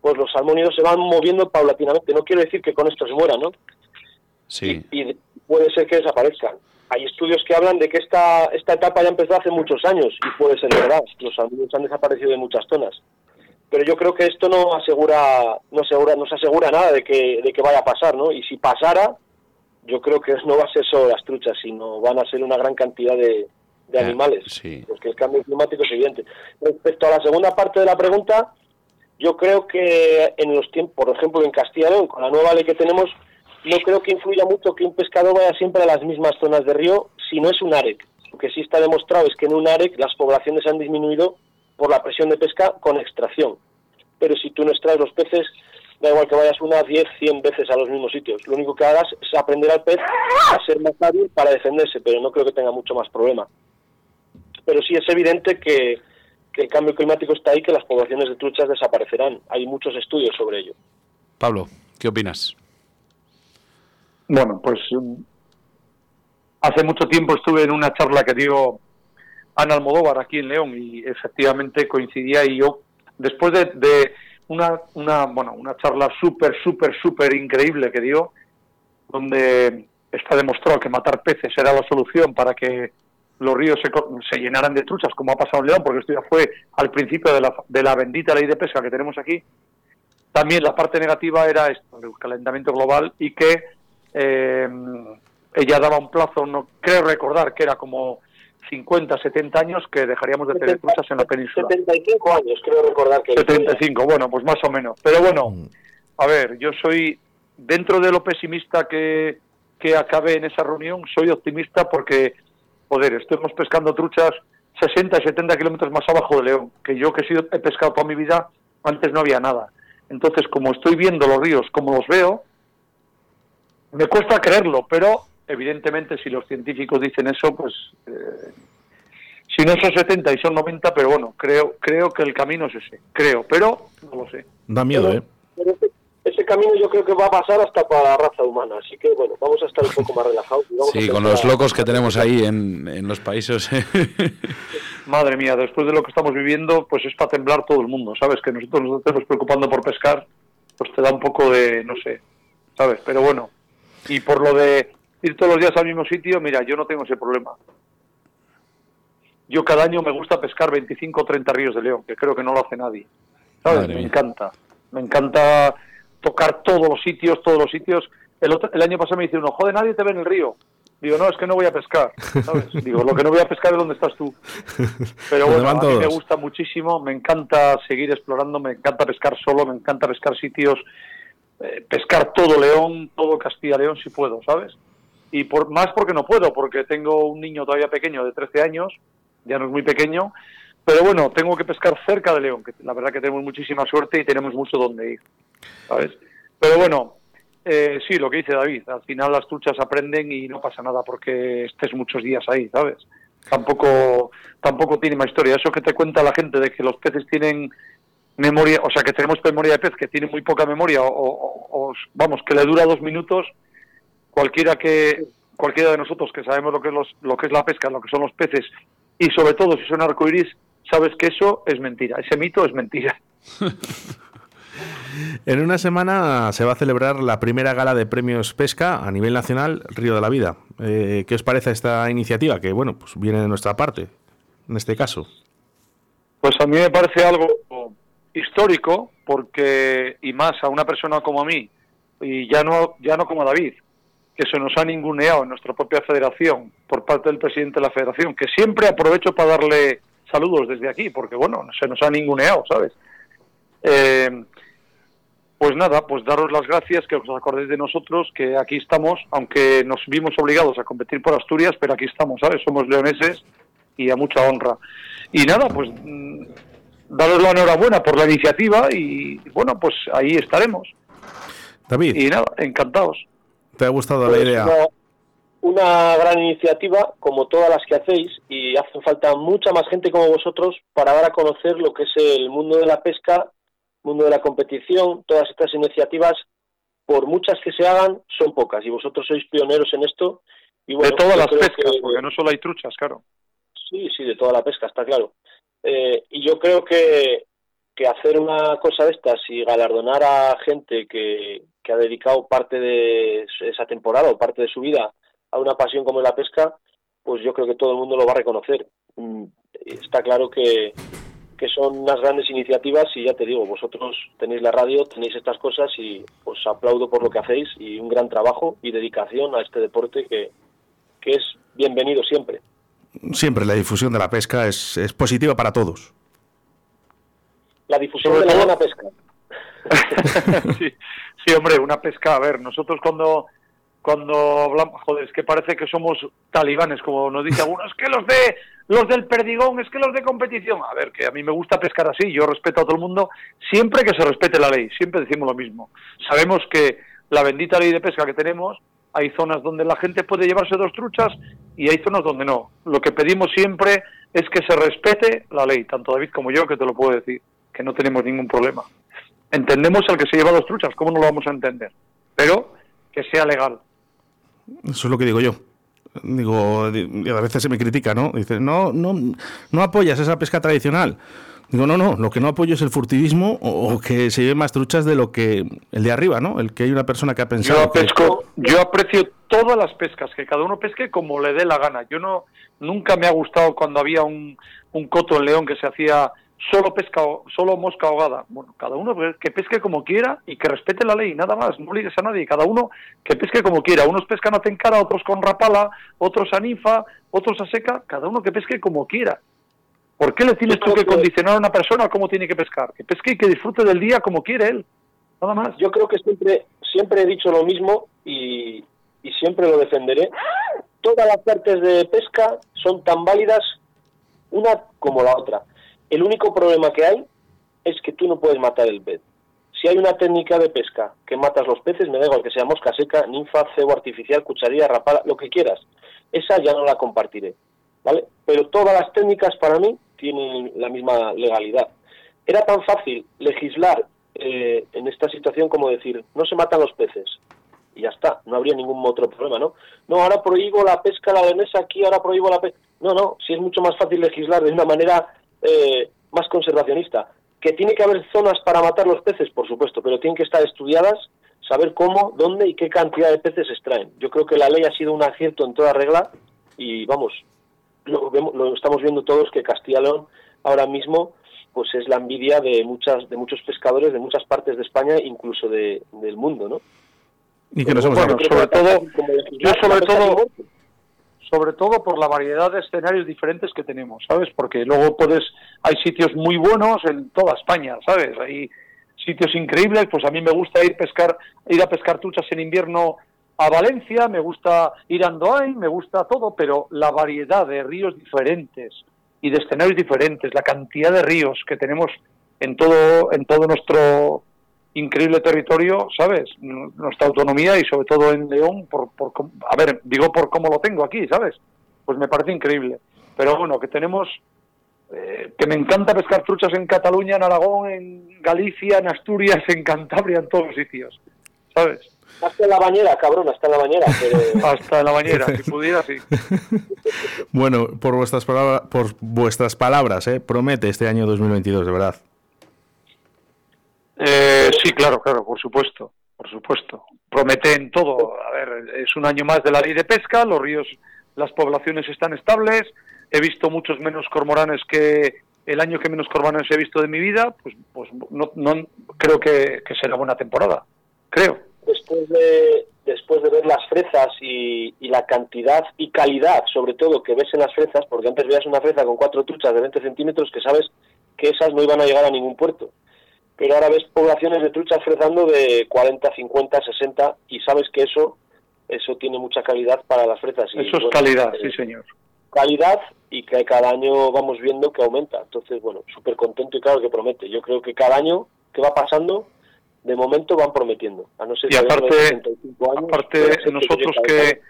pues los salmónidos se van moviendo paulatinamente. No quiero decir que con esto se mueran, ¿no? Sí. Y, puede ser que desaparezcan. Hay estudios que hablan de que esta, esta etapa ya empezó hace muchos años y puede ser verdad. Los salmónidos han desaparecido de muchas zonas. Pero yo creo que esto no asegura, no asegura, no se asegura nada de que, de que vaya a pasar, ¿no? Y si pasara, yo creo que no va a ser solo las truchas, sino van a ser una gran cantidad de, animales, porque el cambio climático es evidente. Respecto a la segunda parte de la pregunta, yo creo que en los tiempos, por ejemplo, en Castilla y León, con la nueva ley que tenemos, no creo que influya mucho que un pescador vaya siempre a las mismas zonas de río si no es un AREC. Lo que sí está demostrado es que en un AREC las poblaciones han disminuido por la presión de pesca con extracción. Pero si tú no extraes los peces, da igual que vayas una, 10, 100 veces a los mismos sitios. Lo único que hagas es aprender al pez a ser más hábil para defenderse, pero no creo que tenga mucho más problema. Pero sí es evidente que, el cambio climático está ahí, que las poblaciones de truchas desaparecerán. Hay muchos estudios sobre ello. Pablo, ¿qué opinas? Bueno, pues mm, hace mucho tiempo estuve en una charla que dio Ana Almodóvar aquí en León y efectivamente coincidía y yo, después de una, una, bueno, una charla súper, súper, súper increíble que dio, donde está demostrado que matar peces era la solución para que los ríos se, se, llenaran de truchas, como ha pasado en León, porque esto ya fue al principio de la, de la bendita ley de pesca que tenemos aquí. También la parte negativa era esto, el calentamiento global y que eh, ella daba un plazo, no creo recordar que era como 50, 70 años que dejaríamos de tener truchas en la península. 75 años, creo recordar que... 75, bueno, pues más o menos. Pero bueno, mm. a ver, yo soy, dentro de lo pesimista que, que acabé en esa reunión, soy optimista porque, joder, estamos pescando truchas 60 y 70 kilómetros más abajo de León, que yo que he, sido, he pescado toda mi vida, antes no había nada. Entonces, como estoy viendo los ríos como los veo, me cuesta creerlo, pero evidentemente si los científicos dicen eso, pues eh, si no son 70 y son 90, pero bueno, creo creo que el camino es ese, creo, pero no lo sé. Da miedo, ¿eh? ese, camino yo creo que va a pasar hasta para la raza humana, así que bueno, vamos a estar un poco más relajados. sí, con los locos que tenemos ahí en, en los países. Madre mía, después de lo que estamos viviendo, pues es para temblar todo el mundo, ¿sabes? Que nosotros nos estemos preocupando por pescar, pues te da un poco de, no sé, ¿sabes? Pero bueno, y por lo de ir todos los días al mismo sitio, mira, yo no tengo ese problema. Yo cada año me gusta pescar 25 o 30 ríos de León, que creo que no lo hace nadie. ¿Sabes? me encanta. Me encanta tocar todos los sitios, todos los sitios. El, el año pasado me dice uno, joder, nadie te ve en el río. Digo, no, es que no voy a pescar. ¿sabes? Digo, lo que no voy a pescar es donde estás tú. Pero bueno, a mí me gusta muchísimo, me encanta seguir explorando, me encanta pescar solo, me encanta pescar sitios, eh, pescar todo León, todo Castilla-León si puedo, ¿sabes? Y por más porque no puedo, porque tengo un niño todavía pequeño de 13 años, ya no es muy pequeño, pero bueno, tengo que pescar cerca de León, que la verdad que tenemos muchísima suerte y tenemos mucho donde ir, ¿sabes? Pero bueno, eh, sí, lo que dice David, al final las truchas aprenden y no pasa nada porque estés muchos días ahí, ¿sabes? Tampoco, tampoco tiene más historia. Eso que te cuenta la gente de que los peces tienen memoria, o sea, que tenemos memoria de pez que tiene muy poca memoria o, vamos, que le dura dos minutos, cualquiera que cualquiera de nosotros que sabemos lo que es los, lo que es la pesca, lo que son los peces y sobre todo si son arcoiris, sabes que eso es mentira, ese mito es mentira. En una semana se va a celebrar la primera gala de premios pesca a nivel nacional, Río de la Vida. Eh, ¿Qué os parece esta iniciativa? Que bueno, pues viene de nuestra parte, en este caso. Pues a mí me parece algo histórico, porque, y más a una persona como a mí, y ya no, ya no como a David, que se nos ha ninguneado en nuestra propia federación por parte del presidente de la federación, que siempre aprovecho para darle saludos desde aquí, porque bueno, se nos ha ninguneado, ¿sabes? Eh, pues nada, pues daros las gracias, que os acordéis de nosotros, que aquí estamos, aunque nos vimos obligados a competir por Asturias, pero aquí estamos, ¿sabes? Somos leoneses y a mucha honra. Y nada, pues mm, daros la enhorabuena por la iniciativa y bueno, pues ahí estaremos. David. Y nada, encantados. ¿Te ha gustado la pues idea? una gran iniciativa como todas las que hacéis y hace falta mucha más gente como vosotros para dar a conocer lo que es el mundo de la pesca, mundo de la competición, todas estas iniciativas, por muchas que se hagan, son pocas y vosotros sois pioneros en esto. Y de todas las pescas, porque no solo hay truchas, claro. Sí, sí, de toda la pesca, está claro. Eh, y yo creo que, que hacer una cosa de estas y galardonar a gente que, que ha dedicado parte de esa temporada o parte de su vida a una pasión como la pesca, pues yo creo que todo el mundo lo va a reconocer. Mm, está claro que, que son unas grandes iniciativas y ya te digo, vosotros tenéis la radio, tenéis estas cosas y os aplaudo por lo que hacéis y un gran trabajo y dedicación a este deporte que, que es bienvenido siempre. Siempre la difusión de la pesca es, es positiva para todos. La difusión de la buena pesca. sí, hombre, una pesca. A ver, nosotros cuando cuando hablamos, joder, es que parece que somos talibanes, como nos dice algunos, es que los de los del perdigón, es que los de competición, a ver, que a mí me gusta pescar así, yo respeto a todo el mundo, siempre que se respete la ley, siempre decimos lo mismo. Sabemos que la bendita ley de pesca que tenemos, hay zonas donde la gente puede llevarse dos truchas y hay zonas donde no. Lo que pedimos siempre es que se respete la ley, tanto David como yo, que te lo puedo decir, que no tenemos ningún problema. Entendemos al que se lleva dos truchas, ¿cómo no lo vamos a entender? Pero que sea legal. Eso es lo que digo yo. Digo, a veces se me critica, ¿no? Dice, no, no, no apoyas esa pesca tradicional. Digo, no, no, lo que no apoyo es el furtivismo o, que se lleve más truchas de lo que el de arriba, ¿no? El que hay una persona que ha pensado. Yo, pesco, yo aprecio todas las pescas, que cada uno pesque como le dé la gana. Yo no, nunca me ha gustado cuando había un, un coto en León que se hacía solo pesca, solo mosca ahogada. Bueno, cada uno que pesque como quiera y que respete la ley, nada más, no obligues a nadie, cada uno que pesque como quiera. Unos pescan a tencara, otros con rapala, otros a ninfa, otros a seca, cada uno que pesque como quiera. ¿Por qué le tienes tú que condicionar a una persona cómo tiene que pescar? Que pesque y que disfrute del día como quiere él. Nada más. Yo creo que siempre, siempre he dicho lo mismo y, y siempre lo defenderé. Todas las partes de pesca son tan válidas una como la otra el único problema que hay es que tú no puedes matar el pez. Si hay una técnica de pesca que matas los peces, me da igual que sea mosca seca, ninfa, cebo artificial, cucharilla, rapala, lo que quieras. Esa ya no la compartiré, ¿vale? Pero todas las técnicas para mí tienen la misma legalidad. Era tan fácil legislar eh, en esta situación como decir, no se matan los peces, y ya está, no habría ningún otro problema, ¿no? No, ahora prohíbo la pesca la mesa aquí, ahora prohíbo la pesca. No, no, si es mucho más fácil legislar de una manera eh, más conservacionista. Que tiene que haber zonas para matar los peces, por supuesto, pero tienen que estar estudiadas, saber cómo, dónde y qué cantidad de peces extraen. Yo creo que la ley ha sido un acierto en toda regla y vamos, lo, lo estamos viendo todos que Castilla León ahora mismo pues es la envidia de muchas de muchos pescadores de muchas partes de España incluso de, del mundo no y que nos hemos sobre todo yo sobre todo sobre todo por la variedad de escenarios diferentes que tenemos, ¿sabes? Porque luego puedes, hay sitios muy buenos en toda España, ¿sabes? Hay sitios increíbles, pues a mí me gusta ir pescar, ir a pescar truchas en invierno a Valencia, me gusta ir a Andoain, me gusta todo, pero la variedad de ríos diferentes y de escenarios diferentes, la cantidad de ríos que tenemos en todo, en todo nuestro increíble territorio, ¿sabes? Nuestra autonomía y sobre todo en León, por, por, a ver, digo por cómo lo tengo aquí, ¿sabes? Pues me parece increíble. Pero bueno, que tenemos, eh, que me encanta pescar truchas en Cataluña, en Aragón, en Galicia, en Asturias, en Cantabria, en todos los sitios, ¿sabes? Hasta en la bañera, cabrón, hasta en la bañera. hasta en la bañera, si pudiera, sí. bueno, por vuestras, palabras, por vuestras palabras, ¿eh? promete este año 2022, de verdad. Eh, sí, claro, claro, por supuesto, por supuesto. Prometen todo. A ver, es un año más de la ley de pesca, los ríos, las poblaciones están estables. He visto muchos menos cormoranes que el año que menos cormoranes he visto de mi vida. Pues, pues no, no creo que, será buena temporada. Creo. Después de, después de ver las fresas y, y, la cantidad y calidad, sobre todo, que ves en las fresas, porque antes veías una fresa con cuatro truchas de 20 centímetros que sabes que esas no iban a llegar a ningún puerto pero ahora ves poblaciones de truchas frezando de 40, 50, 60 y sabes que eso eso tiene mucha calidad para las fresas. eso es calidad, sí señor. Calidad y que cada año vamos viendo que aumenta. Entonces, bueno, súper contento y claro que promete. Yo creo que cada año que va pasando, de momento van prometiendo. A no ser y aparte, aparte nosotros que,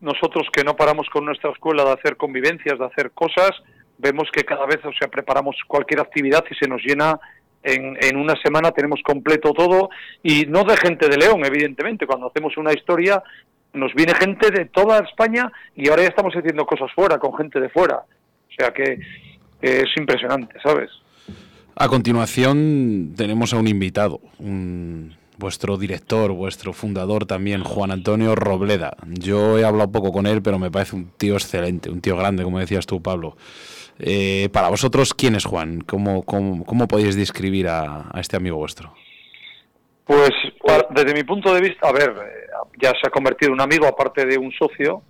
nosotros que no paramos con nuestra escuela de hacer convivencias, de hacer cosas, vemos que cada vez, o sea, preparamos cualquier actividad y se nos llena en, una semana tenemos completo todo y no de gente de León, evidentemente. Cuando hacemos una historia nos viene gente de toda España y ahora ya estamos haciendo cosas fuera, con gente de fuera. O sea que, es impresionante, ¿sabes? A continuación tenemos a un invitado, vuestro director, vuestro fundador también, Juan Antonio Robleda. Yo he hablado poco con él, pero me parece un tío excelente, un tío grande, como decías tú, Pablo. Eh, para vosotros, ¿quién es Juan? ¿Cómo, cómo, podéis describir a, este amigo vuestro? Pues desde mi punto de vista, a ver, eh, ya se ha convertido en un amigo aparte de un socio,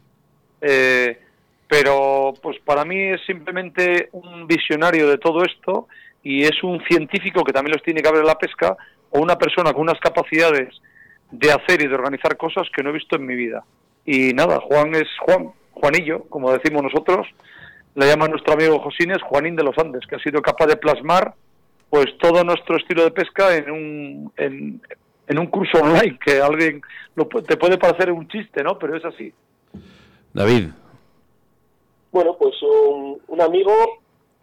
eh, pero pues para mí es simplemente un visionario de todo esto y es un científico que también los tiene que en la pesca o una persona con unas capacidades de hacer y de organizar cosas que no he visto en mi vida. Y nada, Juan es Juan, Juanillo, como decimos nosotros, le llama nuestro amigo Josines Juanín de los Andes, que ha sido capaz de plasmar pues todo nuestro estilo de pesca en un, en, un curso online, que alguien lo, te puede parecer un chiste, ¿no? Pero es así. David. Bueno, pues un, un amigo,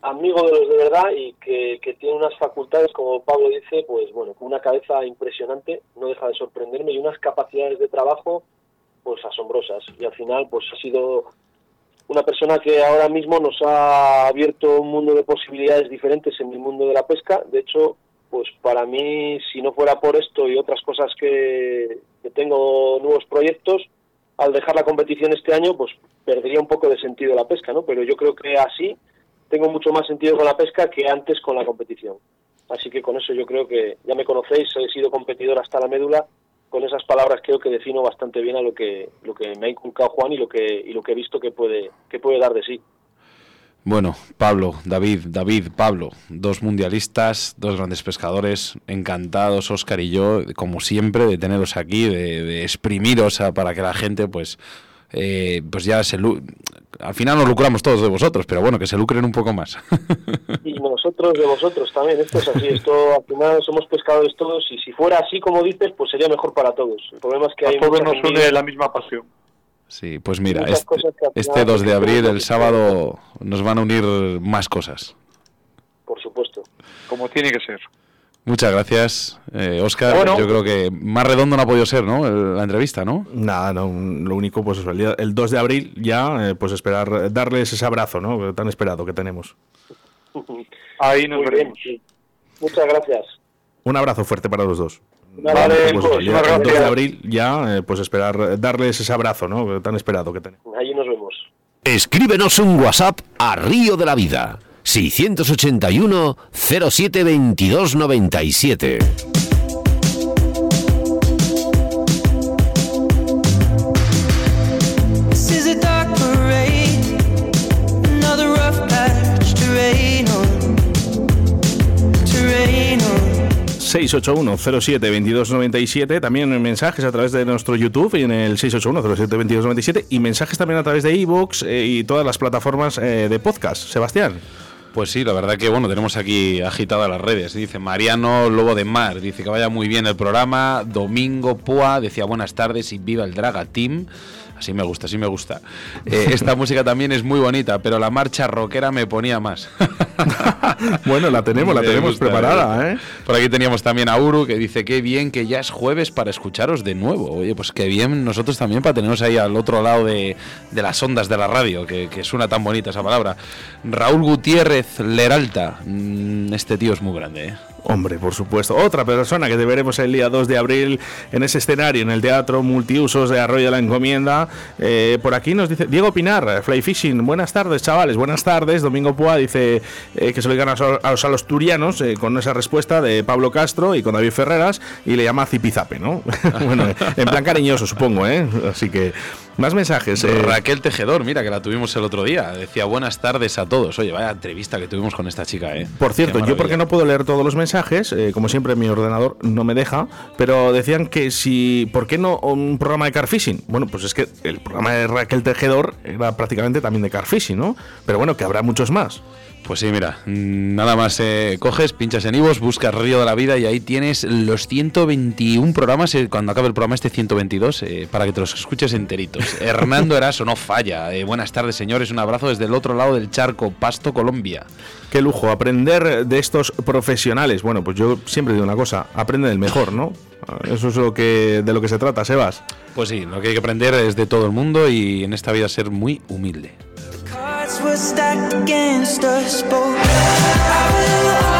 amigo de los de verdad y que, que, tiene unas facultades, como Pablo dice, pues bueno, con una cabeza impresionante, no deja de sorprenderme, y unas capacidades de trabajo pues asombrosas. Y al final pues ha sido una persona que ahora mismo nos ha abierto un mundo de posibilidades diferentes en el mundo de la pesca. De hecho, pues para mí, si no fuera por esto y otras cosas que, tengo nuevos proyectos, al dejar la competición este año, pues perdería un poco de sentido la pesca, ¿no? Pero yo creo que así tengo mucho más sentido con la pesca que antes con la competición. Así que con eso yo creo que ya me conocéis, he sido competidor hasta la médula con esas palabras creo que defino bastante bien a lo que lo que me ha inculcado Juan y lo que y lo que he visto que puede que puede dar de sí. Bueno, Pablo, David, David, Pablo, dos mundialistas, dos grandes pescadores, encantados, Oscar y yo, como siempre, de teneros aquí, de, de exprimiros para que la gente, pues, eh, pues ya se al final nos lucramos todos de vosotros, pero bueno, que se lucren un poco más. y nosotros de vosotros también, esto es así, esto al final somos pescadores todos y si fuera así como dices, pues sería mejor para todos. El problema es que hay todos nos une la misma pasión. Sí, pues mira, este, este 2 de abril, el sábado, nos van a unir más cosas. Por supuesto. Como tiene que ser. Muchas gracias, eh, Oscar. Yo creo que más redondo no ha podido ser, ¿no? La entrevista, ¿no? Nada, no, lo único, pues el, el 2 de abril ya, eh, pues esperar, darles ese abrazo, ¿no? Tan esperado que tenemos. Ahí nos veremos. Muchas gracias. Un abrazo fuerte para los dos. Vale, pues, pues, el 2 de abril ya, eh, pues esperar, darles ese abrazo, ¿no? Tan esperado que tenemos. Ahí nos vemos. Escríbenos un WhatsApp a Río de la Vida 681 07 22 97. 681-07-2297, también mensajes a través de nuestro YouTube y en el 681-07-2297 y mensajes también a través de iVoox eh, y todas las plataformas eh, de podcast. Sebastián. Pues sí, la verdad que bueno, tenemos aquí agitadas las redes. Dice Mariano Lobo de Mar, dice que vaya muy bien el programa. Domingo Pua decía buenas tardes y viva el Draga Team. Así me gusta, así me gusta. Eh, esta música también es muy bonita, pero la marcha rockera me ponía más. bueno, la tenemos, la tenemos preparada, ¿eh? Por aquí teníamos también a Uru que dice, qué bien que ya es jueves para escucharos de nuevo. Oye, pues qué bien nosotros también para tenernos ahí al otro lado de, las ondas de la radio, que, que, suena tan bonita esa palabra. Raúl Gutiérrez Leralta, mm, este tío es muy grande, ¿eh? Hombre, por supuesto. Otra persona que te veremos el día 2 de abril en ese escenario, en el Teatro Multiusos de Arroyo de la Encomienda. Eh, por aquí nos dice Diego Pinar, Fly Fishing. Buenas tardes, chavales. Buenas tardes. Domingo Pua dice eh, que se lo digan a, los alosturianos eh, con esa respuesta de Pablo Castro y con David Ferreras y le llama Zipizape, ¿no? bueno, en plan cariñoso, supongo, ¿eh? Así que más mensajes. Eh. Raquel Tejedor, mira que la tuvimos el otro día. Decía buenas tardes a todos. Oye, vaya entrevista que tuvimos con esta chica, ¿eh? Por cierto, yo porque no puedo leer todos los mensajes, eh, como siempre mi ordenador no me deja, pero decían que si, ¿por qué no un programa de carfishing? Bueno, pues es que el programa de Raquel Tejedor era prácticamente también de carfishing, ¿no? Pero bueno, que habrá muchos más. Pues sí, mira, mm, nada más eh, coges, pinchas en Ivos, buscas Río de la Vida y ahí tienes los 121 programas, eh, cuando acabe el programa este 122, eh, para que te los escuches enteritos. Hernando Eraso, no falla. buenas tardes, señores, un abrazo desde el otro lado del charco, Pasto, Colombia. Qué lujo, aprender de estos profesionales. Bueno, pues yo siempre digo una cosa, aprende del mejor, ¿no? Eso es lo que, de lo que se trata, Sebas. Pues sí, lo que hay que aprender es de todo el mundo y en esta vida ser muy humilde. Cards were stacked against us both.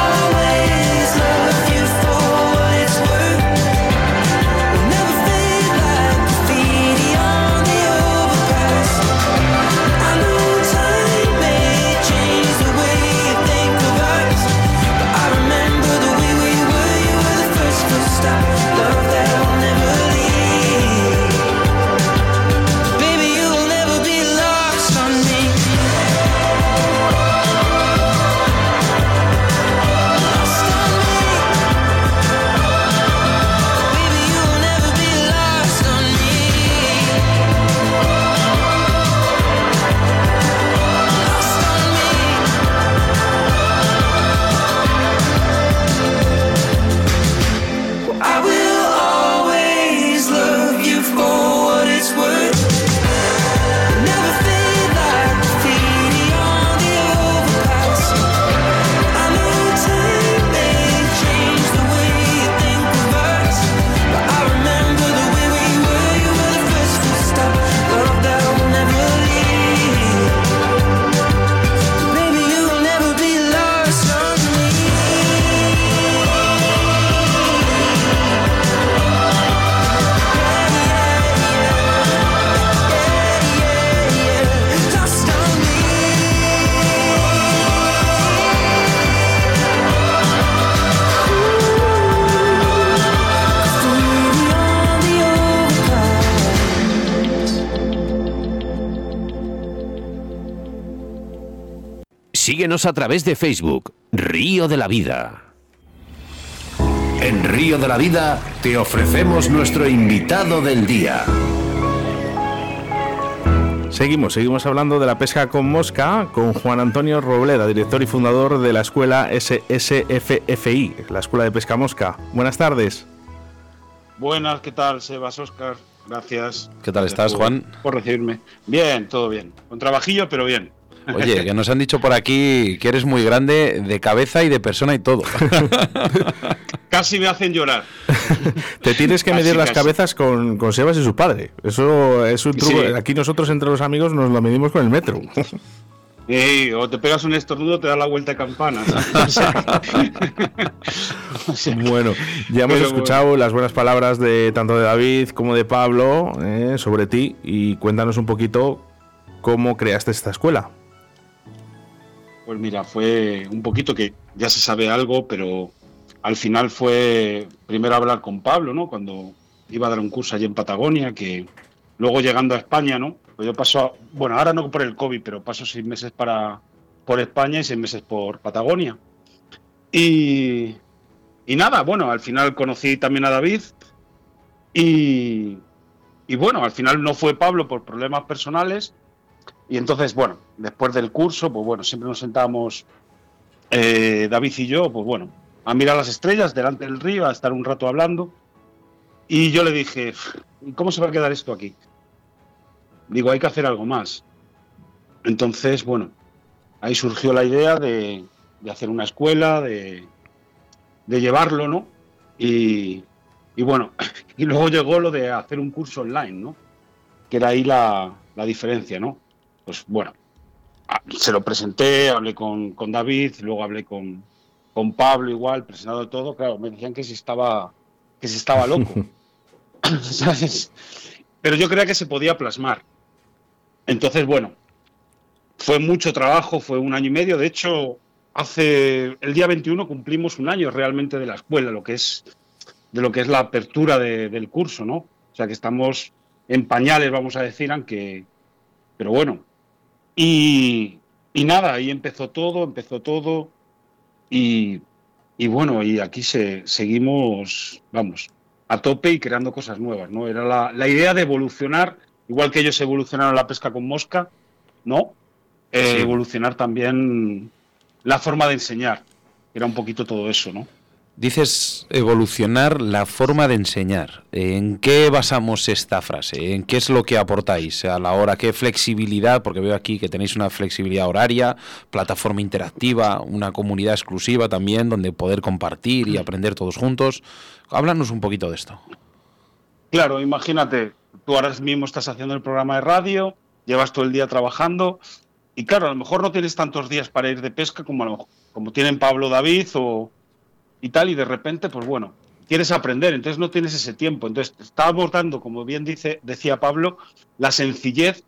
Síguenos a través de Facebook, Río de la Vida. En Río de la Vida te ofrecemos nuestro invitado del día. Seguimos, seguimos hablando de la pesca con mosca con Juan Antonio Robleda, director y fundador de la escuela SSFFI, la Escuela de Pesca Mosca. Buenas tardes. Buenas, ¿qué tal, Sebas Oscar? Gracias. ¿Qué tal estás, Juan? Por recibirme. Bien, todo bien. Con trabajillo, pero bien. Oye, que nos han dicho por aquí que eres muy grande de cabeza y de persona y todo. casi me hacen llorar. Te tienes que medir las cabezas con, Sebas y su padre. Eso es un truco. Aquí nosotros entre los amigos nos lo medimos con el metro. o te pegas un estornudo, te da la vuelta de campana. bueno, ya hemos escuchado las buenas palabras de tanto de David como de Pablo eh, sobre ti y cuéntanos un poquito cómo creaste esta escuela. Pues mira, fue un poquito que ya se sabe algo, pero al final fue primero hablar con Pablo, ¿no? Cuando iba a dar un curso allí en Patagonia, que luego llegando a España, ¿no? Pues yo paso, bueno, ahora no por el COVID, pero paso seis meses para, por España y seis meses por Patagonia. Y, nada, bueno, al final conocí también a David y, y bueno, al final no fue Pablo por problemas personales. Y entonces, bueno, después del curso, pues bueno, siempre nos sentábamos eh, David y yo, pues bueno, a mirar las estrellas delante del río, a estar un rato hablando. Y yo le dije, ¿cómo se va a quedar esto aquí? Digo, hay que hacer algo más. Entonces, bueno, ahí surgió la idea de, de hacer una escuela, de, de llevarlo, ¿no? Y, y, bueno, y luego llegó lo de hacer un curso online, ¿no? Que era ahí la, la diferencia, ¿no? Pues bueno, se lo presenté, hablé con, con David, luego hablé con, con Pablo igual, presentado todo, claro, me decían que si estaba, que si estaba loco. ¿Sabes? Pero yo creía que se podía plasmar. Entonces, bueno, fue mucho trabajo, fue un año y medio. De hecho, hace el día 21 cumplimos un año realmente de la escuela, lo que es de lo que es la apertura de, del curso, ¿no? O sea que estamos en pañales, vamos a decir, aunque, pero bueno. Y, y nada, ahí empezó todo, empezó todo. Y, y bueno, y aquí se, seguimos, vamos, a tope y creando cosas nuevas, ¿no? Era la, la idea de evolucionar, igual que ellos evolucionaron la pesca con mosca, ¿no? Eh, Sí. Evolucionar también la forma de enseñar. Era un poquito todo eso, ¿no? Dices evolucionar la forma de enseñar. ¿En qué basamos esta frase? ¿En qué es lo que aportáis a la hora? ¿Qué flexibilidad? Porque veo aquí que tenéis una flexibilidad horaria, plataforma interactiva, una comunidad exclusiva también donde poder compartir y aprender todos juntos. Háblanos un poquito de esto. Claro, imagínate, tú ahora mismo estás haciendo el programa de radio, llevas todo el día trabajando y claro, a lo mejor no tienes tantos días para ir de pesca como, a lo mejor- como tienen Pablo David o y tal y de repente, pues bueno, quieres aprender, entonces no tienes ese tiempo. Entonces estábamos dando, como bien dice, decía Pablo, la sencillez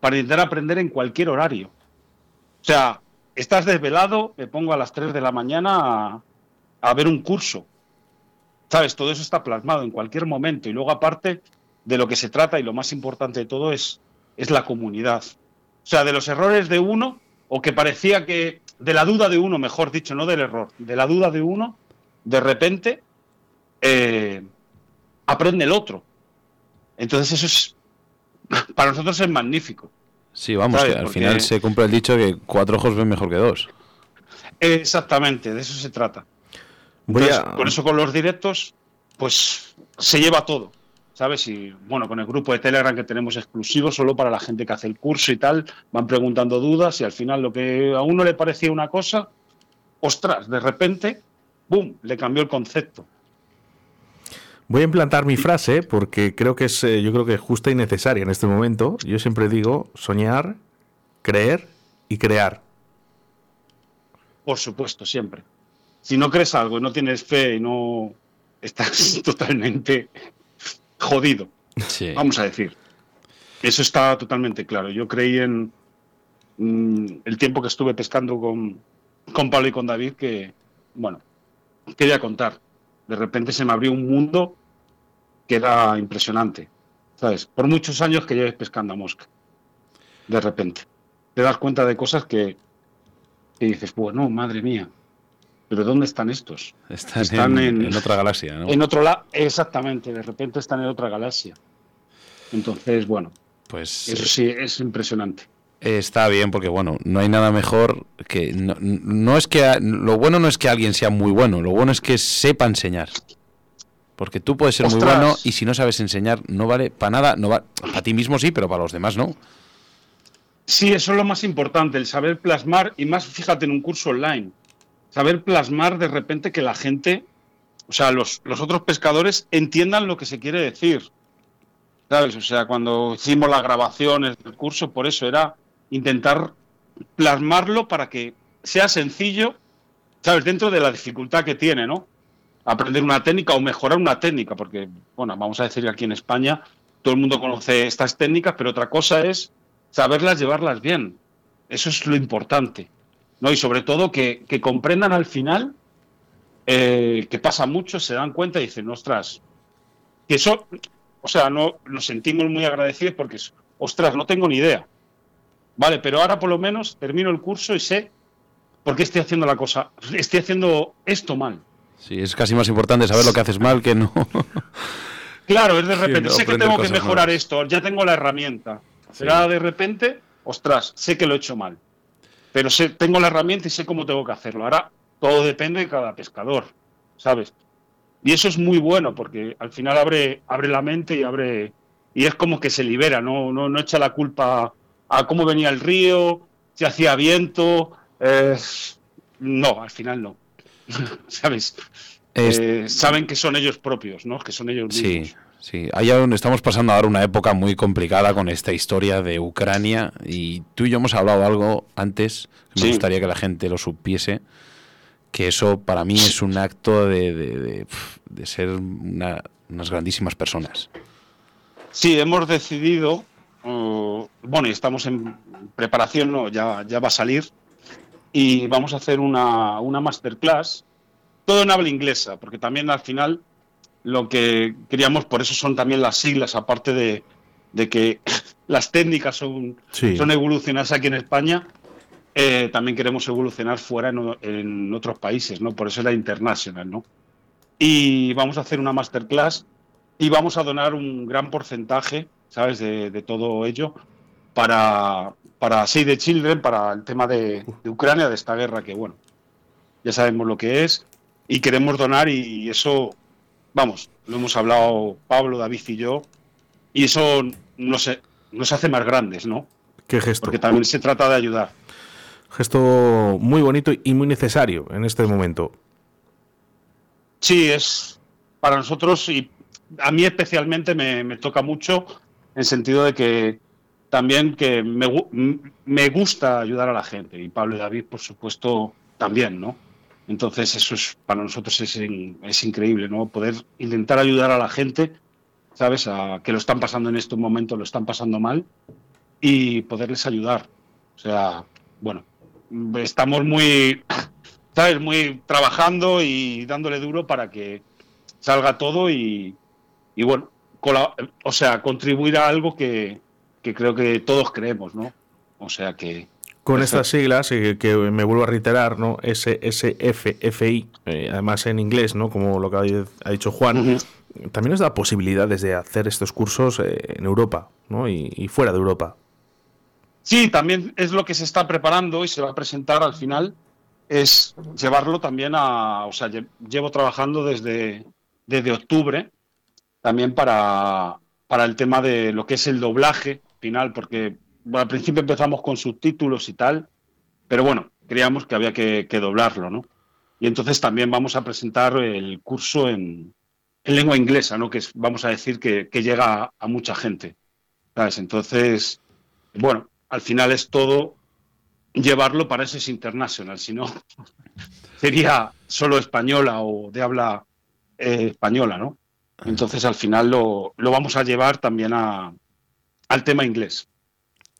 para intentar aprender en cualquier horario. O sea, estás desvelado, me pongo a las 3 de la mañana a, a ver un curso. ¿Sabes? Todo eso está plasmado en cualquier momento. Y luego, aparte, de lo que se trata y lo más importante de todo es, es la comunidad. O sea, de los errores de uno, o que parecía que, de la duda de uno, mejor dicho, no del error, de la duda de uno, de repente eh, aprende el otro. Entonces eso es, para nosotros es magnífico. Sí, vamos, al Porque- final se cumple el dicho que cuatro ojos ven mejor que dos. Exactamente, de eso se trata. Entonces, a- Por eso con los directos, pues se lleva todo, ¿sabes? Y bueno, con el grupo de Telegram que tenemos exclusivo solo para la gente que hace el curso y tal, van preguntando dudas y al final lo que a uno le parecía una cosa, ostras, de repente, ¡boom!, le cambió el concepto. Voy a implantar mi frase porque creo que es, eh, yo creo que es justa y necesaria en este momento. Yo siempre digo soñar, creer y crear. Por supuesto, siempre. Si no crees algo y no tienes fe y no estás totalmente jodido. Sí. vamos a decir. Eso está totalmente claro. Yo creí en mm, el tiempo que estuve pescando con, con Pablo y con David que, bueno, quería contar. De repente se me abrió un mundo que era impresionante. ¿Sabes? Por muchos años que lleves pescando a mosca. De repente. Te das cuenta de cosas que, que dices, bueno, madre mía. ¿Pero dónde están estos? Están, Están en, en- en otra galaxia, ¿no? En otro lado, exactamente, de repente están en otra galaxia. Entonces, bueno, Pues eso sí, es impresionante. Está bien porque bueno, no hay nada mejor que no, no es que lo bueno no es que alguien sea muy bueno, lo bueno es que sepa enseñar. Porque tú puedes ser muy bueno y si no sabes enseñar no vale para nada, no va para ti mismo sí, pero para los demás no. Sí, eso es lo más importante, el saber plasmar, y más, fíjate, en un curso online, saber plasmar de repente que la gente, o sea, los, los otros pescadores entiendan lo que se quiere decir. ¿Sabes? O sea, cuando hicimos las grabaciones del curso, por eso era intentar plasmarlo para que sea sencillo, ¿sabes? Dentro de la dificultad que tiene, ¿no? Aprender una técnica o mejorar una técnica, porque, bueno, vamos a decir que aquí en España todo el mundo conoce estas técnicas, pero otra cosa es saberlas llevarlas bien. Eso es lo importante. ¿no? Y sobre todo que, que comprendan al final eh, que pasa mucho, se dan cuenta y dicen, ostras, que eso, o sea, no nos sentimos muy agradecidos porque, ostras, no tengo ni idea. Vale, pero ahora por lo menos termino el curso y sé por qué estoy haciendo la cosa, estoy haciendo esto mal. Sí, es casi más importante saber lo que haces mal que no. Claro, es de repente, no sé que tengo que mejorar esto, ya tengo la herramienta. Será de repente, ostras, sé que lo he hecho mal. Pero sé, tengo la herramienta y sé cómo tengo que hacerlo. Ahora, todo depende de cada pescador, ¿sabes? Y eso es muy bueno porque al final abre, abre la mente y abre. Y es como que se libera, no, no, no echa la culpa a cómo venía el río, si hacía viento. eh, no, al final no. ¿Sabes? Es- Eh, saben que son ellos propios, ¿no? Que son ellos mismos. Sí, sí. Hay aún- estamos pasando ahora una época muy complicada con esta historia de Ucrania y tú y yo hemos hablado algo antes, que me gustaría que la gente lo supiese, que eso para mí es un acto de, de- de- de ser una- unas grandísimas personas. Sí, hemos decidido, uh, bueno, y estamos en preparación, ¿no? ya, ya va a salir, y vamos a hacer una, una masterclass, todo en habla inglesa, porque también al final lo que queríamos, por eso son también las siglas, aparte de, de que las técnicas son, Sí. son evolucionadas aquí en España, eh, también queremos evolucionar fuera en, otros países, ¿no? Por eso era international, ¿no? Y vamos a hacer una masterclass y vamos a donar un gran porcentaje, ¿sabes?, de, de todo ello para, para Save the Children, para el tema de, de Ucrania, de esta guerra que, bueno, ya sabemos lo que es y queremos donar y eso, vamos, lo hemos hablado Pablo, David y yo, y eso nos, nos hace más grandes, ¿no? Qué gesto. Porque también se trata de ayudar. Gesto muy bonito y muy necesario en este momento. Sí, es para nosotros y a mí especialmente me, me toca mucho en sentido de que también que me, me gusta ayudar a la gente y Pablo y David por supuesto también, ¿no? Entonces eso es para nosotros es, es increíble, ¿no? Poder intentar ayudar a la gente, ¿sabes? A que lo están pasando en estos momentos, lo están pasando mal y poderles ayudar. O sea, bueno, estamos muy, ¿sabes? Muy trabajando y dándole duro para que salga todo y, y bueno, o sea, contribuir a algo que, que creo que todos creemos, ¿no? O sea que... Con estas siglas, eh, que me vuelvo a reiterar, ¿no? SSFFI, eh, además en inglés, ¿no? Como lo que ha- dicho Juan, también nos da posibilidades de hacer estos cursos eh, en Europa, ¿no? Y, y fuera de Europa. Sí, también es lo que se está preparando y se va a presentar al final, es llevarlo también a, o sea, lle- llevo trabajando desde, desde octubre también para, para el tema de lo que es el doblaje final, porque al principio empezamos con subtítulos y tal, pero bueno, creíamos que había que, doblarlo, ¿no? Y entonces también vamos a presentar el curso en, en lengua inglesa, ¿no? Que vamos a decir que, llega a, a mucha gente, ¿sabes? Entonces, bueno, al final es todo llevarlo para ese es international, si no sería solo española o de habla eh, española, ¿no? Entonces al final lo, lo vamos a llevar también a, al tema inglés.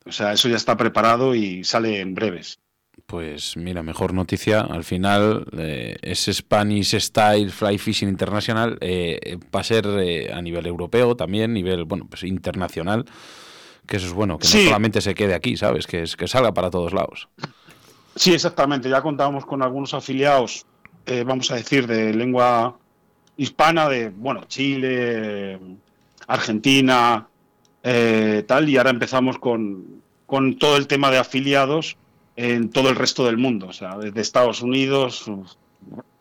O sea, eso ya está preparado y sale en breves. Pues mira, mejor noticia. Al final, eh, ese Spanish Style Fly Fishing International eh, va a ser eh, a nivel europeo también, nivel, bueno, pues internacional. Que eso es bueno, que Sí. no solamente se quede aquí, ¿sabes? Que, es, que salga para todos lados. Sí, exactamente. Ya contábamos con algunos afiliados, vamos a decir, de lengua hispana, de, bueno, Chile, Argentina, eh, tal, y ahora empezamos con, con todo el tema de afiliados en todo el resto del mundo, o sea, desde Estados Unidos,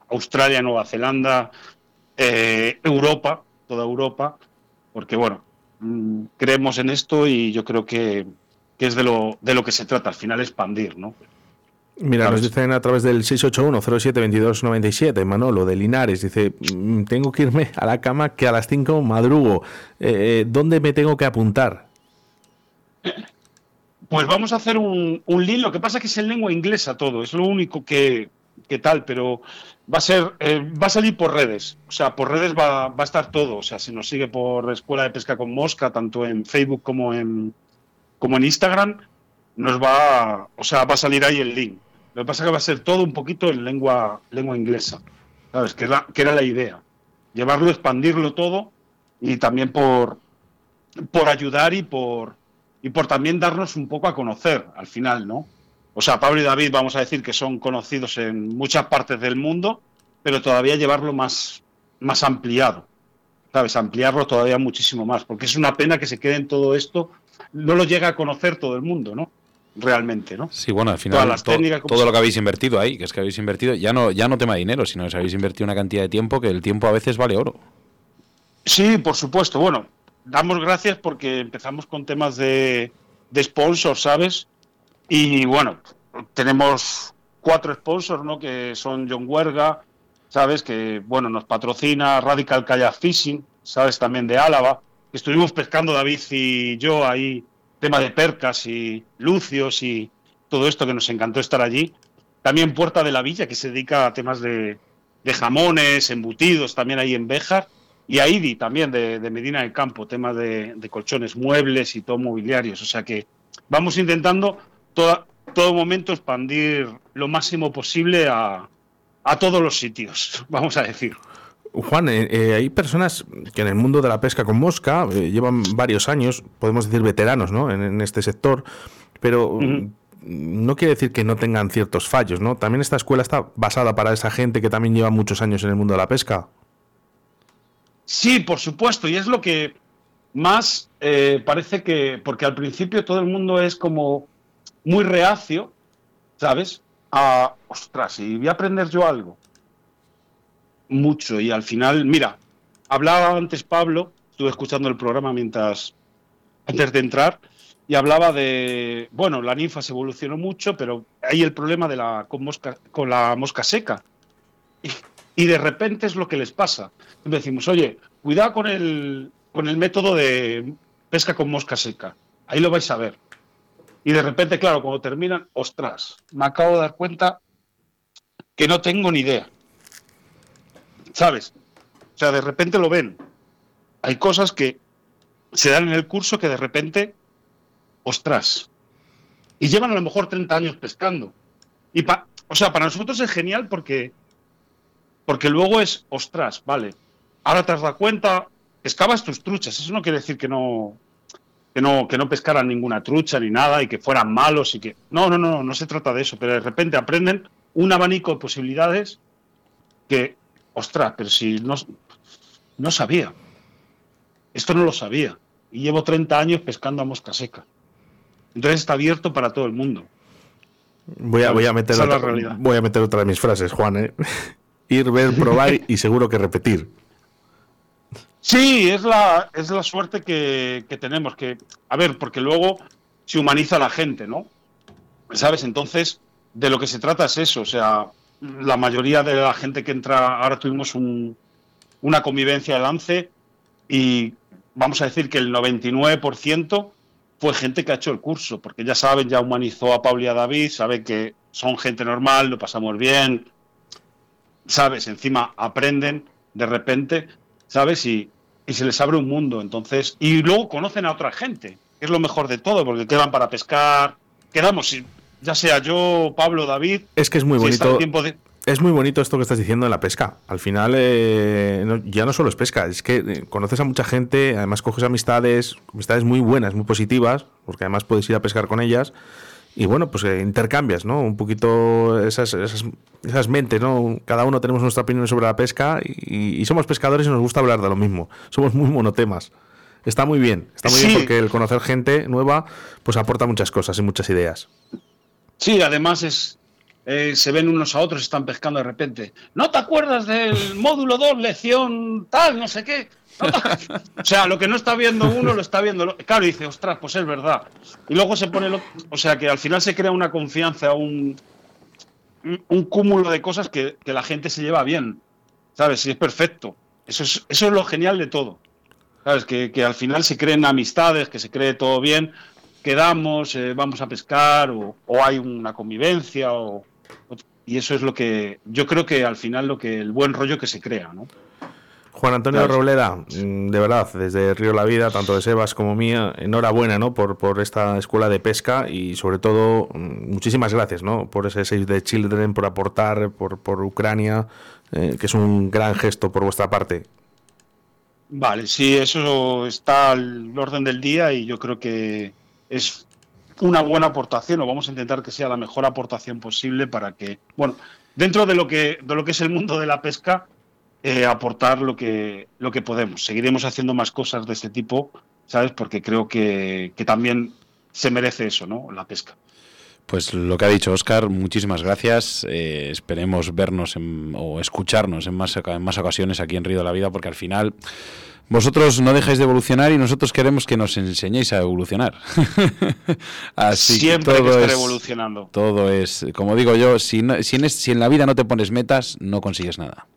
Australia, Nueva Zelanda, eh, Europa, toda Europa, porque bueno, mm, creemos en esto y yo creo que, que es de lo, de lo que se trata, al final expandir, ¿no? Mira, Claro, nos dicen a través del 681-07-2297, Manolo de Linares, dice, "Mm, tengo que irme a la cama que a las 5 madrugo. Eh, eh, ¿Dónde me tengo que apuntar? Pues vamos a hacer un, un link. Lo que pasa es que es en lengua inglesa todo, es lo único que, que tal, pero va a ser, eh, va a salir por redes. O sea, por redes va, va a estar todo. O sea, si nos sigue por Escuela de Pesca con Mosca, tanto en Facebook como en, como en Instagram, nos va, o sea, va a salir ahí el link. Lo que pasa es que va a ser todo un poquito en lengua, lengua inglesa. ¿Sabes? Que, era- que era la idea. Llevarlo, expandirlo todo y también por, por ayudar y por, y por también darnos un poco a conocer al final, ¿no? O sea, Pablo y David vamos a decir que son conocidos en muchas partes del mundo, pero todavía llevarlo más, más ampliado, ¿sabes? Ampliarlo todavía muchísimo más, porque es una pena que se quede en todo esto, no lo llega a conocer todo el mundo, ¿no? Realmente, ¿no? Sí, bueno, al final todo lo que habéis invertido ahí, que es que habéis invertido, ya no, ya no tema dinero, sino que habéis invertido una cantidad de tiempo que el tiempo a veces vale oro. Sí, por supuesto. Bueno, damos gracias porque empezamos con temas de, de sponsors, ¿sabes? Y bueno, tenemos cuatro sponsors, ¿no? Que son John Huerga, ¿sabes? Que, bueno, nos patrocina Radical Kayak Fishing, ¿sabes? También de Álava. Estuvimos pescando David y yo ahí, tema de percas y lucios y todo esto que nos encantó estar allí. También Puerta de la Villa, que se dedica a temas de, jamones, embutidos, también ahí en Béjar. Y Aidi también de, Medina del Campo, temas de, colchones, muebles y todo mobiliarios. O sea que vamos intentando toda, todo momento expandir lo máximo posible a, todos los sitios, vamos a decir. Juan, eh, eh, hay personas que en el mundo de la pesca con mosca eh, llevan varios años, podemos decir veteranos, ¿no? En, este sector, pero no quiere decir que no tengan ciertos fallos, ¿no? También esta escuela está basada para esa gente que también lleva muchos años en el mundo de la pesca. Sí, por supuesto, y es lo que más parece que, porque al principio todo el mundo es como muy reacio, ¿sabes? A, ostras, y voy a aprender yo algo. Mucho, y al final, mira, hablaba antes Pablo, estuve escuchando el programa mientras, antes de entrar, y hablaba de, bueno, la ninfa se evolucionó mucho, pero hay el problema de la, con, mosca, con la mosca seca. Y, de repente es lo que les pasa. Decimos, oye, cuidado con el, con el método de pesca con mosca seca. Ahí lo vais a ver. Y de repente, claro, cuando terminan, ostras, me acabo de dar cuenta que no tengo ni idea. ¿Sabes? O sea, de repente lo ven. Hay cosas que se dan en el curso que de repente, ostras. Y llevan a lo mejor 30 años pescando. Y o sea, para nosotros es genial porque, porque luego es, ostras, vale, ahora te has dado cuenta, excavas tus truchas. Eso no quiere decir que no, que no, que no pescaran ninguna trucha ni nada y que fueran malos y que... No, no, no, no se trata de eso, pero de repente aprenden un abanico de posibilidades que, ostras, pero si no, no sabía. Esto no lo sabía. Y llevo 30 años pescando a mosca seca. Entonces está abierto para todo el mundo. Voy a, voy a, meter, otra, voy a meter otra de mis frases, Juan. ¿eh? Ir, ver, probar y seguro que repetir. Sí, es la, es la suerte que, tenemos, que, a ver, porque luego se humaniza la gente, ¿no? ¿Sabes? Entonces, de lo que se trata es eso, o sea, la mayoría de la gente que entra, ahora tuvimos una convivencia de lance y vamos a decir que el 99% fue gente que ha hecho el curso, porque ya saben, ya humanizó a Paul y a David, saben que son gente normal, lo pasamos bien, ¿sabes? Encima aprenden de repente ¿sabes? Y, y se les abre un mundo, entonces, y luego conocen a otra gente, es lo mejor de todo, porque quedan para pescar, quedamos, ya sea yo, Pablo, David. Es que es muy bonito. Es muy bonito esto que estás diciendo de la pesca. Al final, eh, ya no solo es pesca, es que eh, conoces a mucha gente, además coges amistades, amistades muy buenas, muy positivas, porque además puedes ir a pescar con ellas y bueno, pues eh, intercambias, ¿no? Un poquito esas, esas, esas, mentes, ¿no? Cada uno tenemos nuestra opinión sobre la pesca y, somos pescadores y nos gusta hablar de lo mismo. Somos muy monotemas. Está muy bien, está muy bien porque el conocer gente nueva pues aporta muchas cosas y muchas ideas. Sí, además es eh, se ven unos a otros, están pescando de repente. ¿No te acuerdas del módulo 2, lección tal, no sé qué? o sea, lo que no está viendo uno lo está viendo. Claro, dice, ostras, pues es verdad. Y luego se pone. Lo... O sea, que al final se crea una confianza, un, un cúmulo de cosas que, la gente se lleva bien. ¿Sabes? Y es perfecto. Eso es, eso es lo genial de todo. ¿Sabes? Que, al final se creen amistades, que se cree todo bien. Quedamos, eh, vamos a pescar, o, o, hay una convivencia, o, y eso es lo que. Yo creo que al final lo que el buen rollo que se crea, ¿no? Juan Antonio Robleda, mm, de verdad, desde Río La Vida, tanto de Sebas como mía, enhorabuena ¿no? por, por esta escuela de pesca y sobre todo mm, muchísimas gracias ¿no? por ese Save the Children, por aportar, por, por Ucrania, eh, que es un gran gesto por vuestra parte. Vale, sí, eso está al orden del día y yo creo que es una buena aportación o vamos a intentar que sea la mejor aportación posible para que, bueno, dentro de lo que, de lo que es el mundo de la pesca, eh, aportar lo que, lo que podemos. Seguiremos haciendo más cosas de este tipo, ¿sabes? Porque creo que, que también se merece eso, ¿no? La pesca. Pues lo que ha dicho Oscar, muchísimas gracias. Eh, esperemos vernos o escucharnos en más, en más ocasiones aquí en Río de la Vida, porque al final vosotros no dejáis de evolucionar y nosotros queremos que nos enseñéis a evolucionar. Así Siempre que todo estar evolucionando. Todo es, como digo yo, si, si, en, si en la vida no te pones metas, no consigues nada.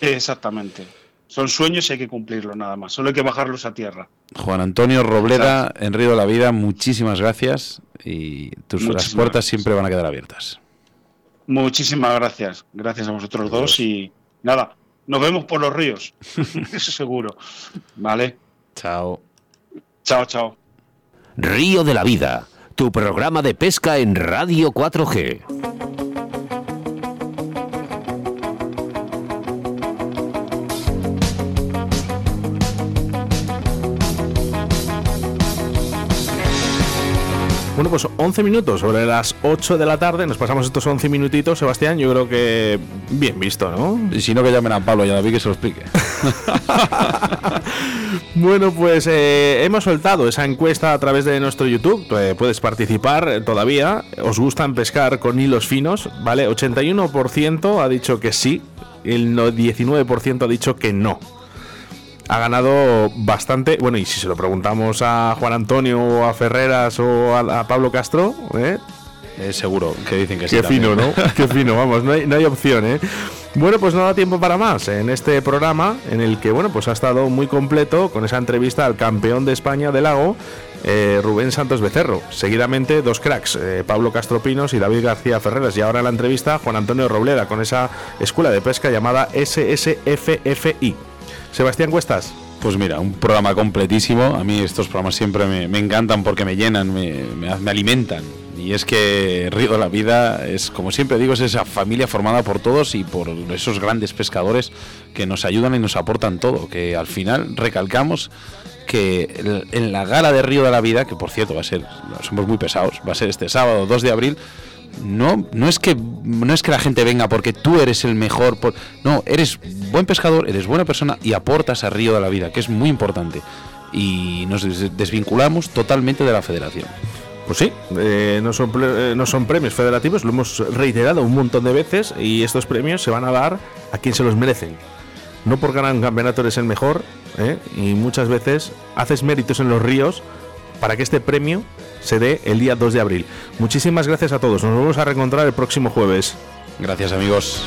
Exactamente. Son sueños y hay que cumplirlos nada más. Solo hay que bajarlos a tierra. Juan Antonio Robleda, en Río de la Vida, muchísimas gracias y tus las puertas siempre van a quedar abiertas. Muchísimas gracias. Gracias a vosotros dos y nada, nos vemos por los ríos. Eso seguro. ¿Vale? Chao. Chao, chao. Río de la Vida, tu programa de pesca en Radio 4G. Bueno, pues 11 minutos sobre las 8 de la tarde. Nos pasamos estos 11 minutitos, Sebastián. Yo creo que bien visto, ¿no? Y si no, que llamen a Pablo y a David que se lo explique. bueno, pues eh, hemos soltado esa encuesta a través de nuestro YouTube. Eh, puedes participar todavía. ¿Os gustan pescar con hilos finos? ¿Vale? 81% ha dicho que sí. El 19% ha dicho que no ha ganado bastante. Bueno, y si se lo preguntamos a Juan Antonio o a Ferreras o a, Pablo Castro, ¿eh? seguro que dicen que sí. Qué fino, ¿no? Qué fino, vamos, no hay, no hay opción, ¿eh? Bueno, pues no da tiempo para más en este programa en el que, bueno, pues ha estado muy completo con esa entrevista al campeón de España del lago, eh, Rubén Santos Becerro. Seguidamente, dos cracks, eh, Pablo Castro Pinos y David García Ferreras. Y ahora la entrevista, Juan Antonio Robleda, con esa escuela de pesca llamada SSFFI. Sebastián Cuestas. Pues mira, un programa completísimo. A mí estos programas siempre me, encantan porque me llenan, me, alimentan. Y es que Río de la Vida es, como siempre digo, es esa familia formada por todos y por esos grandes pescadores que nos ayudan y nos aportan todo. Que al final recalcamos que en la gala de Río de la Vida, que por cierto va a ser, somos muy pesados, va a ser este sábado 2 de abril, no, no es que no es que la gente venga porque tú eres el mejor, no, eres buen pescador, eres buena persona y aportas a Río de la Vida, que es muy importante. Y nos desvinculamos totalmente de la federación. Pues sí, eh, no, son, eh, no son premios federativos, lo hemos reiterado un montón de veces y estos premios se van a dar a quien se los merecen. No por ganar un campeonato eres el mejor ¿eh? y muchas veces haces méritos en los ríos para que este premio se dé el día 2 de abril. Muchísimas gracias a todos. Nos vamos a reencontrar el próximo jueves. Gracias amigos.